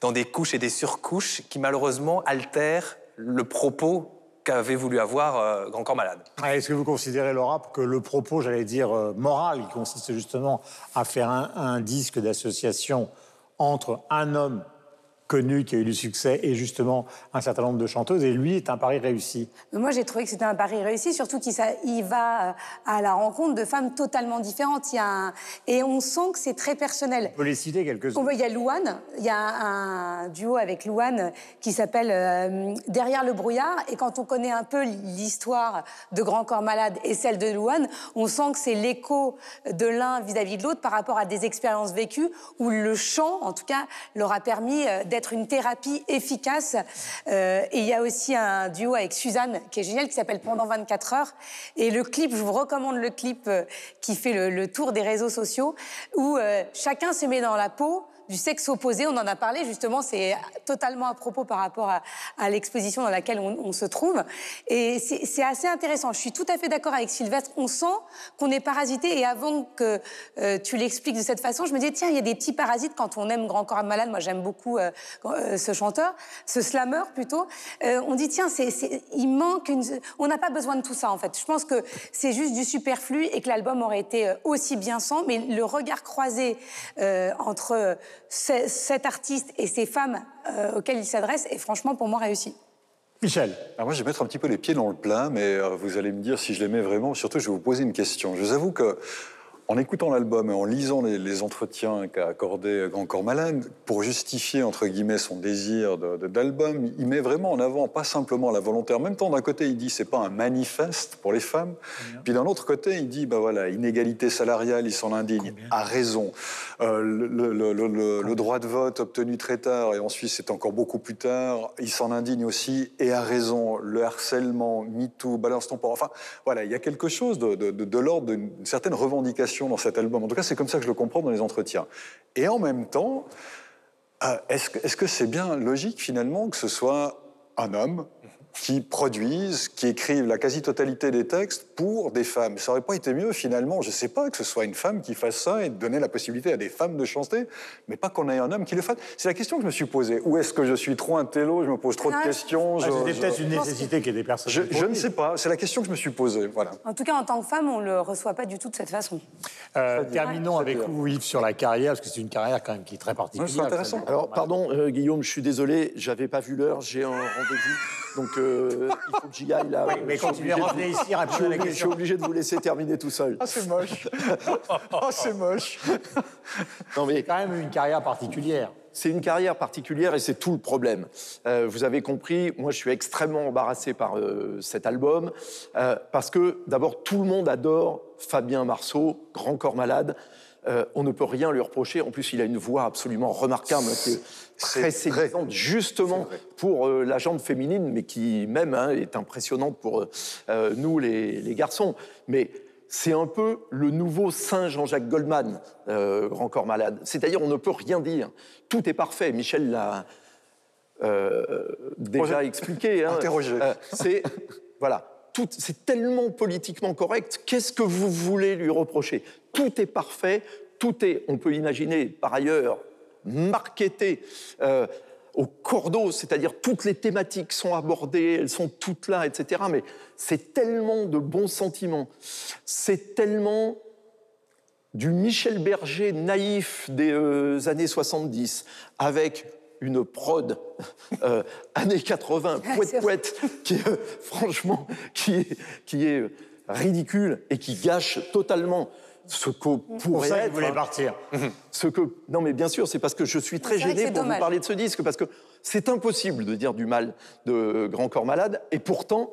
dans des couches et des surcouches qui malheureusement altèrent le propos qu'avait voulu avoir euh, Grand Corps Malade. Est-ce que vous considérez, Laura, que le propos, j'allais dire, euh, moral, qui consiste justement à faire un disque d'association entre un homme connu, qui a eu du succès, et justement un certain nombre de chanteuses. Et lui est un pari réussi. moi, j'ai trouvé que c'était un pari réussi, surtout qu'il il va euh, à la rencontre de femmes totalement différentes. Il y a Et on sent que c'est très personnel. On peut les citer quelques-unes. Il y a Louane, il y a un duo avec Louane qui s'appelle euh, Derrière le brouillard. Et quand on connaît un peu l'histoire de Grand Corps Malade et celle de Louane, on sent que c'est l'écho de l'un vis-à-vis de l'autre par rapport à des expériences vécues où le chant, en tout cas, leur a permis euh, d'être être une thérapie efficace. Euh, et il y a aussi un duo avec Suzanne qui est génial, qui s'appelle Pendant 24 heures. Et le clip, je vous recommande le clip euh, qui fait le, tour des réseaux sociaux, où euh, chacun se met dans la peau du sexe opposé. On en a parlé justement, c'est totalement à propos par rapport à, l'exposition dans laquelle on, se trouve. Et c'est assez intéressant. Je suis tout à fait d'accord avec Sylvestre. On sent qu'on est parasité. Et avant que euh, tu l'expliques de cette façon, je me disais, tiens, il y a des petits parasites quand on aime Grand Corps Malade. Moi, j'aime beaucoup euh, euh, ce chanteur, ce slammer plutôt. on dit, tiens, il manque une... On n'a pas besoin de tout ça, en fait. Je pense que c'est juste du superflu et que l'album aurait été aussi bien sans. Mais le regard croisé entre cet artiste et ces femmes euh, auxquelles il s'adresse est franchement pour moi réussi. Michel. Alors moi, je vais mettre un petit peu les pieds dans le plat, mais euh, vous allez me dire si je l'aimais vraiment. Surtout, je vais vous poser une question. Je vous avoue que en écoutant l'album et en lisant les, entretiens qu'a accordé Grand Corps Malade, pour justifier, entre guillemets, son désir d'album, il met vraiment en avant pas simplement la volonté. En même temps, d'un côté, il dit c'est pas un manifeste pour les femmes. Puis d'un autre côté, il dit bah voilà, inégalité salariale, il s'en indigne. A raison. Euh, le, droit de vote obtenu très tard, et ensuite c'est encore beaucoup plus tard, il s'en indigne aussi, et a raison. Le harcèlement, MeToo, balance ton port. Enfin, voilà, il y a quelque chose de, de l'ordre d'une certaine revendication dans cet album. En tout cas, c'est comme ça que je le comprends dans les entretiens. Et en même temps, euh, est-ce que c'est bien logique finalement que ce soit un homme qui produisent, qui écrivent la quasi-totalité des textes pour des femmes. Ça aurait pas été mieux finalement, je sais pas, que ce soit une femme qui fasse ça et donner la possibilité à des femmes de chanter, mais pas qu'on ait un homme qui le fasse. C'est la question que je me suis posée. Ou est-ce que je suis trop un télo, je me pose trop de questions ah, C'était peut-être une nécessité qui est des personnes. Je, je ne sais pas, c'est la question que je me suis posée. Voilà. En tout cas, en tant que femme, on le reçoit pas du tout de cette façon. Euh, terminons avec vous, Yves, sur la carrière, parce que c'est une carrière quand même qui est très particulière. c'est intéressant. Alors, pardon, euh, Guillaume, je suis désolé, j'avais pas vu l'heure, j'ai un rendez-vous, donc euh, il faut que j'y aille là. Oui, mais quand tu viens revenir ici, à la question. Je suis obligé de vous laisser terminer tout seul. Ah, c'est moche. Ah, c'est moche. non, mais quand même une carrière particulière. C'est une carrière particulière et c'est tout le problème. Euh, vous avez compris, moi je suis extrêmement embarrassé par euh, cet album euh, parce que d'abord tout le monde adore Fabien Marceau, Grand Corps Malade. on ne peut rien lui reprocher. En plus, il a une voix absolument remarquable, qui est très séduisante, justement pour la gente féminine, mais qui même hein, est impressionnante pour nous les, les garçons. Mais c'est un peu le nouveau Saint Jean-Jacques Goldman, euh, Grand Corps Malade. C'est-à-dire, on ne peut rien dire. Tout est parfait. Michel l'a euh, déjà expliqué. Hein. Interrogé. Euh, c'est voilà. C'est tellement politiquement correct. Qu'est-ce que vous voulez lui reprocher? Tout est parfait. Tout est, on peut imaginer par ailleurs, marketé au cordeau, c'est-à-dire toutes les thématiques sont abordées, elles sont toutes là, etc. Mais c'est tellement de bons sentiments, c'est tellement du Michel Berger naïf des euh, années 70, avec une prod euh, années 80, poète poète, qui est, euh, franchement, qui est, qui est ridicule et qui gâche totalement ce que pourrait ça être. voulait partir. Ce que non, mais bien sûr, c'est parce que je suis très gêné pour vous parler de ce disque parce que c'est impossible de dire du mal de Grand Corps Malade et pourtant,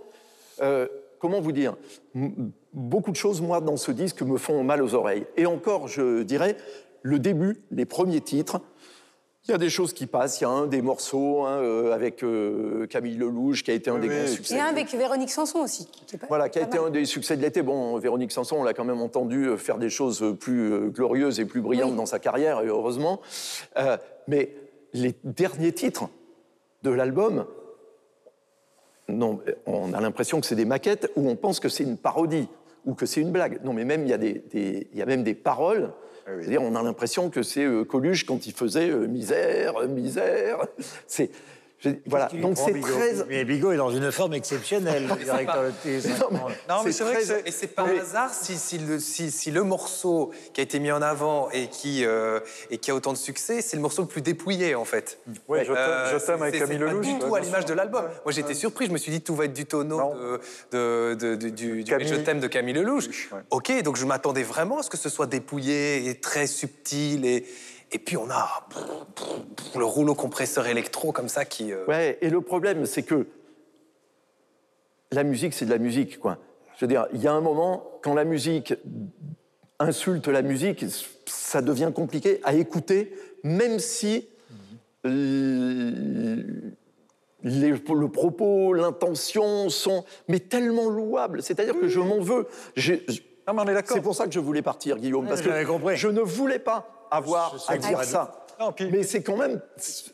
euh, comment vous dire, beaucoup de choses moi dans ce disque me font mal aux oreilles. Et encore, je dirais, le début, les premiers titres Il y a des choses qui passent. Il y a un des morceaux hein, euh, avec euh, Camille Lelouch qui a été un des grands succès. Et un avec Véronique Sanson aussi. qui pas- Voilà, qui a été mal. un des succès de l'été. Bon, Véronique Sanson, on l'a quand même entendu euh, faire des choses plus glorieuses et plus brillantes Oui. dans sa carrière, et heureusement. Euh, mais les derniers titres de l'album, non, on a l'impression que c'est des maquettes ou on pense que c'est une parodie ou que c'est une blague. Non, mais même il y a, des, des- il y a même des paroles. C'est-à-dire, on a l'impression que c'est euh, Coluche quand il faisait euh, misère, euh, misère. voilà. Donc c'est très. Mais Bigot est dans une forme exceptionnelle, le directeur de TF1. Non, mais- C'est vrai que et c'est pas un hasard si, le, morceau qui a été mis en avant et qui, euh, et qui a autant de succès, c'est le morceau le plus dépouillé en fait. Oui, je t'aime- je t'aime avec Camille c'est pas Lelouch, du tout à l'image de l'album. Moi j'étais surpris, je me suis dit tout va être du tonneau du. Je t'aime de Camille Lelouch. Ok, donc je m'attendais vraiment à ce que ce soit dépouillé et très subtil et. Et puis on a le rouleau compresseur électro comme ça qui. euh, Ouais, et le problème, c'est que la musique, c'est de la musique, quoi. Je veux dire, il y a un moment, quand la musique insulte la musique, ça devient compliqué à écouter, même si les- le propos, l'intention sont mais tellement louables. C'est-à-dire que je m'en veux. J'ai- Non, mais on est d'accord. C'est pour ça que je voulais partir, Guillaume, parce que compris. je ne voulais pas avoir à dire ça. Non, puis- Mais c'est quand même,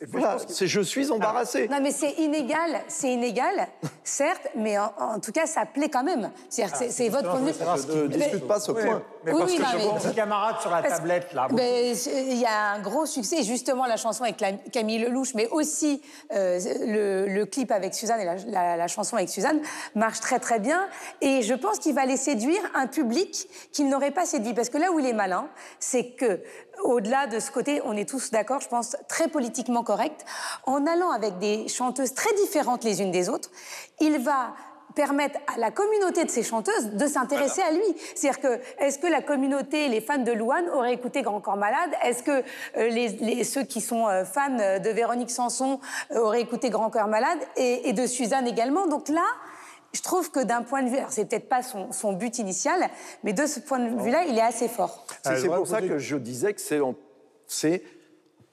voilà, c'est je suis embarrassé. Non, mais c'est inégal, c'est inégal, certes, mais en, en tout cas, ça plaît quand même. C'est-à-dire que c'est- votre point de vue. Ne discute pas ce point. Mais Oui, parce oui, que non, je mais- vois- Petit camarade sur la Parce- tablette, là. Ben, Il y a un gros succès, justement la chanson avec la- Camille Lelouch, mais aussi euh, le, le clip avec Suzanne et la, la- la chanson avec Suzanne marche très très bien. Et je pense qu'il va aller séduire un public qu'il n'aurait pas séduit. Parce que là où il est malin, c'est que au-delà de ce côté, on est tous d'accord, je pense, très politiquement correct, en allant avec des chanteuses très différentes les unes des autres, il va permettre à la communauté de ces chanteuses de s'intéresser à lui. C'est-à-dire que, est-ce que la communauté, les fans de Louane auraient écouté Grand Corps Malade? Est-ce que euh, les, les- ceux qui sont euh, fans euh, de Véronique Sanson auraient écouté Grand Corps Malade et, et de Suzanne également? Donc là, je trouve que d'un point de vue, alors c'est peut-être pas son, son but initial, mais de ce point de vue-là, il est assez fort. C'est pour ça que je disais que c'est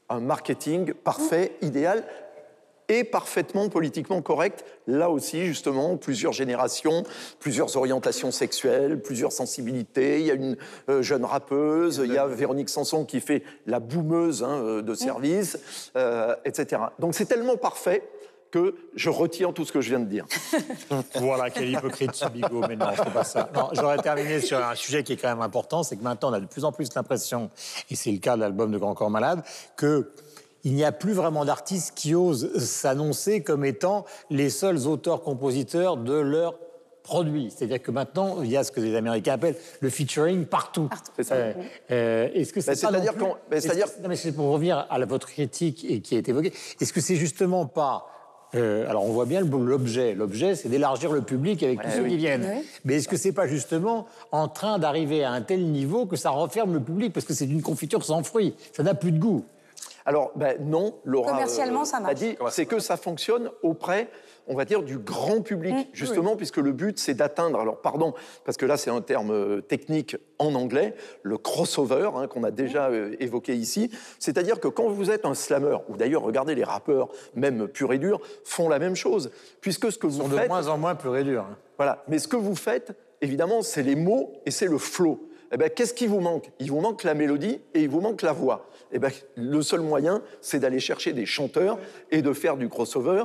un marketing parfait, idéal et parfaitement politiquement correct. Là aussi, justement, plusieurs générations, plusieurs orientations sexuelles, plusieurs sensibilités. Il y a une euh, jeune rappeuse, il y a Véronique Sanson qui fait la boumeuse hein, euh, de service, euh, etc. Donc c'est tellement parfait que je retire tout ce que je viens de dire. Voilà, quel hypocrite ce bigot, mais non, c'est pas ça. Non, j'aurais terminé sur un sujet qui est quand même important, c'est que maintenant on a de plus en plus l'impression, et c'est le cas de l'album de Grand Corps Malade, que il n'y a plus vraiment d'artistes qui osent s'annoncer comme étant les seuls auteurs-compositeurs de leur produit. C'est-à-dire que maintenant, il y a ce que les Américains appellent le featuring partout. C'est ça. Euh, euh, est-ce que c'est Ben, pas c'est-à-dire plus- que- non, mais c'est pour revenir à la- votre critique et qui a été évoquée. Est-ce que c'est justement pas euh, alors on voit bien l'objet. L'objet, c'est d'élargir le public avec tous ceux qui viennent. Mais est-ce que c'est pas justement en train d'arriver à un tel niveau que ça referme le public? Parce que c'est une confiture sans fruits Ça n'a plus de goût. Alors, ben non, Laura Commercialement, ça a marche. dit, c'est que ça fonctionne auprès, on va dire, du grand public, Mmh, justement, puisque le but, c'est d'atteindre, alors pardon, parce que là, c'est un terme euh, technique en anglais, le crossover, hein, qu'on a déjà euh, évoqué ici, c'est-à-dire que quand vous êtes un slammer, ou d'ailleurs, regardez, les rappeurs, même purs et durs, font la même chose, puisque ce que Ils vous sont de moins en moins pur et dur. hein. Voilà. Mais ce que vous faites, évidemment, c'est les mots et c'est le flow. Eh ben, qu'est-ce qui vous manque? Il vous manque la mélodie et il vous manque la voix. Eh ben, le seul moyen, c'est d'aller chercher des chanteurs et de faire du crossover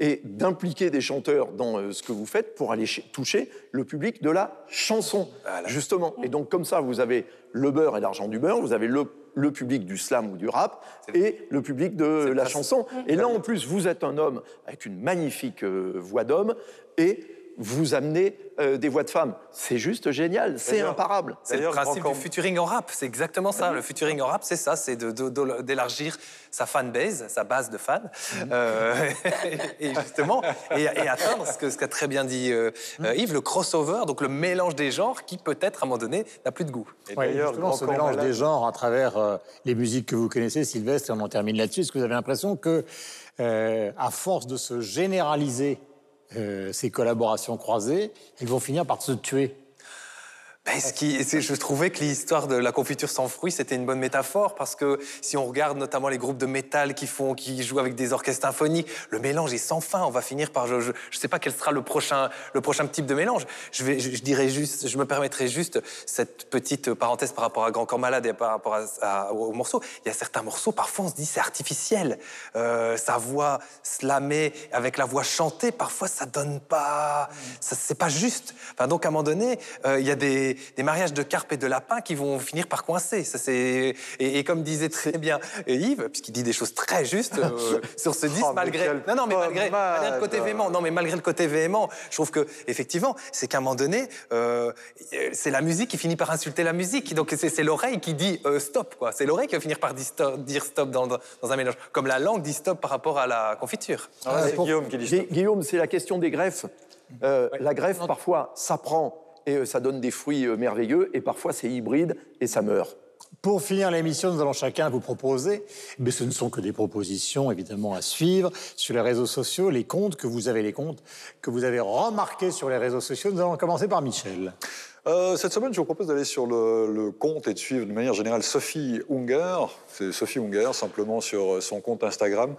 et d'impliquer des chanteurs dans euh, ce que vous faites pour aller ch- toucher le public de la chanson, justement. Et donc, comme ça, vous avez le beurre et l'argent du beurre, vous avez le, le public du slam ou du rap et le public de la chanson. Et là, en plus, vous êtes un homme avec une magnifique euh, voix d'homme et vous amenez euh, des voix de femmes. C'est juste génial, c'est imparable. C'est le D'ailleurs, principe Grand du featuring en rap, c'est exactement ça. Le featuring en rap, c'est ça, c'est de- de- de- d'élargir sa fanbase, sa base de fans, euh, et justement, et, et atteindre ce qu'a très bien dit euh, euh, Yves, le crossover, donc le mélange des genres qui peut-être à un moment donné n'a plus de goût. Et Ouais, justement, ce mélange des genres à travers euh, les musiques que vous connaissez, Sylvestre, et on en termine là-dessus. Est-ce que vous avez l'impression que, euh, à force de se généraliser ces collaborations croisées, elles vont finir par se tuer Ben, ce qui, c'est- je trouvais que l'histoire de la confiture sans fruits, c'était une bonne métaphore parce que si on regarde notamment les groupes de métal qui font, qui jouent avec des orchestres symphoniques, le mélange est sans fin. On va finir par, je, je sais pas quel sera le prochain, le prochain type de mélange. Je vais, je, je dirais juste, je me permettrai juste cette petite parenthèse par rapport à Grand Corps Malade et par rapport à, à- aux morceaux. Il y a certains morceaux, parfois on se dit c'est artificiel. Euh, sa voix slamée avec la voix chantée, parfois ça donne pas, c'est pas juste. Enfin donc à un moment donné, euh, il y a des, des mariages de carpe et de lapin qui vont finir par coincer. Ça c'est et, et comme disait très bien Yves, puisqu'il dit des choses très justes euh, sur ce disque Oh, malgré non non mais malgré, malgré le côté véhément non mais malgré le côté véhément, je trouve que effectivement c'est qu'à un moment donné euh, c'est la musique qui finit par insulter la musique. Donc c'est l'oreille qui dit euh, stop quoi. C'est l'oreille qui va finir par dire stop, dire stop dans, dans, un mélange. Comme la langue dit stop par rapport à la confiture. Ah, c'est pour- Guillaume qui dit Gui- Guillaume, c'est la question des greffes. Euh, La greffe, parfois, ça prend et euh, ça donne des fruits euh, merveilleux, et parfois, c'est hybride et ça meurt. Pour finir l'émission, nous allons chacun vous proposer, mais ce ne sont que des propositions évidemment à suivre sur les réseaux sociaux, les comptes que vous avez, les comptes que vous avez remarqués sur les réseaux sociaux. Nous allons commencer par Michel. Euh, cette semaine, je vous propose d'aller sur le, compte et de suivre de manière générale Sophie Unger. C'est Sophie Unger, simplement sur son compte Instagram.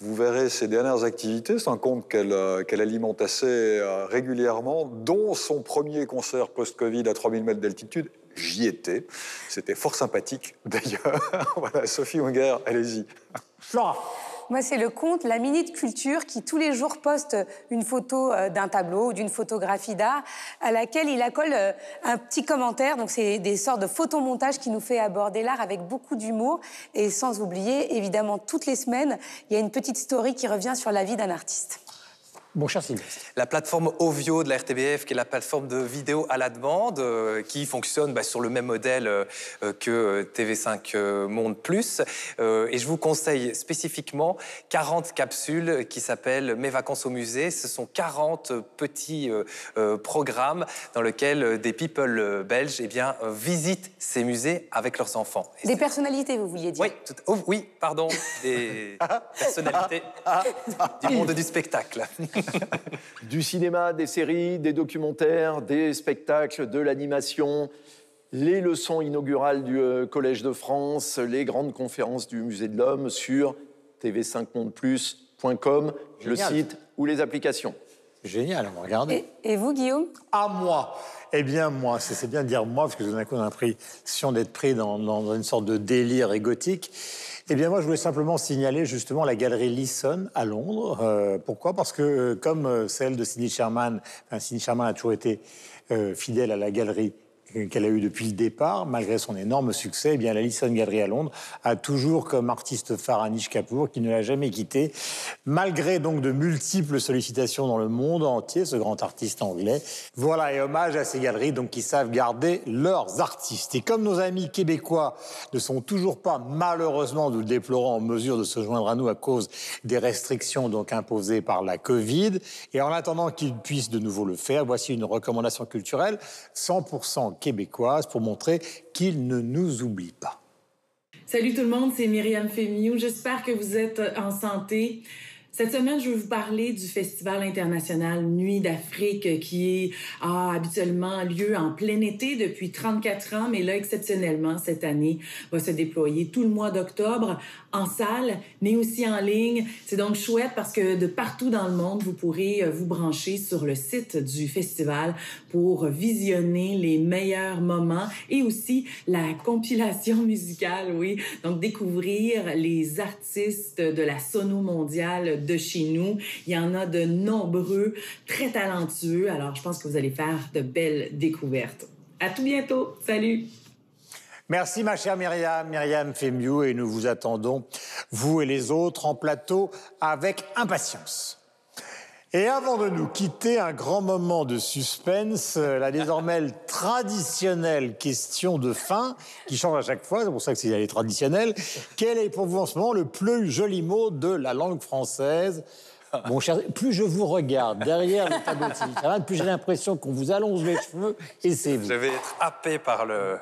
Vous verrez ses dernières activités. C'est un compte qu'elle euh, alimente assez euh, régulièrement, dont son premier concert post-Covid à 3000 mètres d'altitude. J'y étais. C'était fort sympathique, d'ailleurs. voilà, Sophie Unger, allez-y. Flora. Moi, c'est le compte La Minute Culture qui, tous les jours, poste une photo euh, d'un tableau ou d'une photographie d'art à laquelle il accole euh, un petit commentaire. Donc, c'est des sortes de photomontages qui nous fait aborder l'art avec beaucoup d'humour. Et sans oublier, évidemment, toutes les semaines, il y a une petite story qui revient sur la vie d'un artiste. Mon cher Sylvestre. La plateforme Ovio de la RTBF, qui est la plateforme de vidéo à la demande, euh, qui fonctionne bah, sur le même modèle euh, que euh, TV5 euh, Monde Plus. Euh, et je vous conseille spécifiquement 40 capsules qui s'appellent Mes vacances au musée. Ce sont 40 petits programmes dans lesquels des people belges eh bien, visitent ces musées avec leurs enfants. Et Des personnalités, vous vouliez dire oui, tout- oh, oui, pardon, des personnalités du monde du spectacle. Du cinéma, des séries, des documentaires, des spectacles, de l'animation, les leçons inaugurales du euh, Collège de France, les grandes conférences du Musée de l'Homme sur tv5mondeplus.com, le site ou les applications. Génial, on va regarder. Et, et vous, Guillaume? À moi. Eh bien, moi, c'est bien de dire moi, parce que d'un coup, on a l'impression d'être pris dans, dans- dans une sorte de délire égotique. Eh bien, moi, je voulais simplement signaler justement la galerie Leeson à Londres. Euh, pourquoi? Parce que, euh, comme euh, celle de Cindy Sherman, enfin, Cindy Sherman a toujours été euh, fidèle à la galerie qu'elle a eue depuis le départ, malgré son énorme succès, eh bien, la Leeson Gallery à Londres a toujours comme artiste phare Anish Kapoor, qui ne l'a jamais quitté, malgré donc de multiples sollicitations dans le monde entier, ce grand artiste anglais. Voilà, et hommage à ces galeries donc qui savent garder leurs artistes. Et comme nos amis québécois ne sont toujours pas, malheureusement, nous le déplorons, en mesure de se joindre à nous à cause des restrictions donc imposées par la Covid, et en attendant qu'ils puissent de nouveau le faire, voici une recommandation culturelle 100% québécoise pour montrer qu'ils ne nous oublient pas. Salut tout le monde, c'est Myriam Fémiou. J'espère que vous êtes en santé. Cette semaine, je vais vous parler du Festival international Nuit d'Afrique qui a habituellement lieu en plein été depuis 34 ans, mais là, exceptionnellement, cette année, va se déployer tout le mois d'octobre en salle, mais aussi en ligne. C'est donc chouette parce que de partout dans le monde, vous pourrez euh, vous brancher sur le site du festival pour visionner les meilleurs moments et aussi la compilation musicale, oui. Donc, découvrir les artistes de la sono mondiale de chez nous. Il y en a de nombreux, très talentueux. Alors, je pense que vous allez faire de belles découvertes. À tout bientôt. Salut! Merci ma chère Myriam, Myriam Fémiou, et nous vous attendons, vous et les autres, en plateau avec impatience. Et avant de nous quitter, un grand moment de suspense, euh, la désormais traditionnelle question de fin, qui change à chaque fois, c'est pour ça que c'est est traditionnelle. Quel est pour vous en ce moment le plus joli mot de la langue française? Mon cher, plus je vous regarde derrière le tableau de plus j'ai l'impression qu'on vous allonge les cheveux et c'est vous. Je vais être happé par le,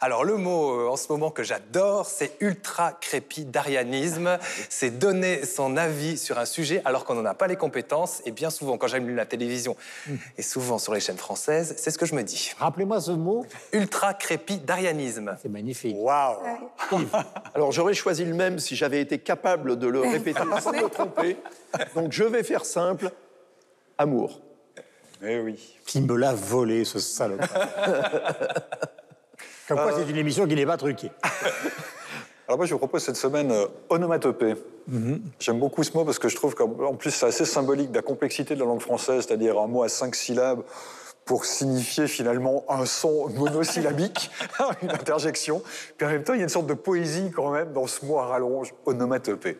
Alors le mot euh, en ce moment que j'adore, c'est ultra-crépidarianisme. C'est donner son avis sur un sujet alors qu'on n'en a pas les compétences. Et bien souvent, quand j'allume la télévision, et souvent sur les chaînes françaises, c'est ce que je me dis. Rappelez-moi ce mot. Ultra-crépidarianisme. C'est magnifique. Waouh Alors j'aurais choisi le même si j'avais été capable de le répéter sans me tromper. Donc je vais faire simple. Amour. Eh oui. Qui me l'a volé, ce salope. Comme quoi, c'est une émission qui n'est pas truquée. Alors moi, je vous propose cette semaine euh, onomatopée. J'aime beaucoup ce mot parce que je trouve qu'en plus, c'est assez symbolique de la complexité de la langue française, c'est-à-dire un mot à cinq syllabes pour signifier finalement un son monosyllabique, une interjection. Puis en même temps, il y a une sorte de poésie quand même dans ce mot à rallonge, onomatopée.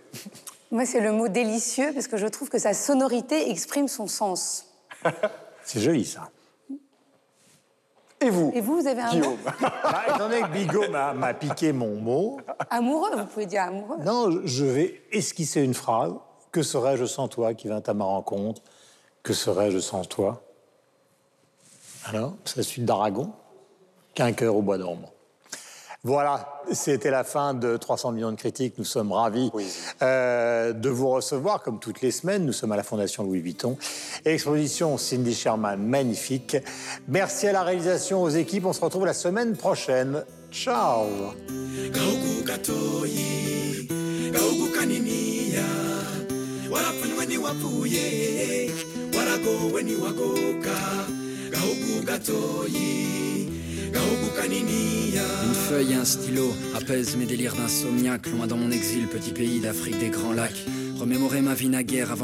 Moi, c'est le mot délicieux parce que je trouve que sa sonorité exprime son sens. C'est joli, ça. Et vous Et vous, vous avez un mot Guillaume Bah, étant donné que Bigot m'a m'a piqué mon mot, Amoureux, vous pouvez dire amoureux. non, je vais esquisser une phrase. Que serais-je sans toi qui vint à ma rencontre? Que serais-je sans toi? Alors, c'est la suite d'Aragon Qu'un cœur au bois dormant. Voilà, c'était la fin de 300 millions de critiques. Nous sommes ravis euh, de vous recevoir, comme toutes les semaines. Nous sommes à la Fondation Louis Vuitton. Exposition Cindy Sherman, magnifique. Merci à la réalisation, aux équipes. On se retrouve la semaine prochaine. Ciao Une feuille et un stylo apaisent mes délires d'insomniaque. Loin dans mon exil, petit pays d'Afrique des grands lacs. Remémorer ma vie naguère avant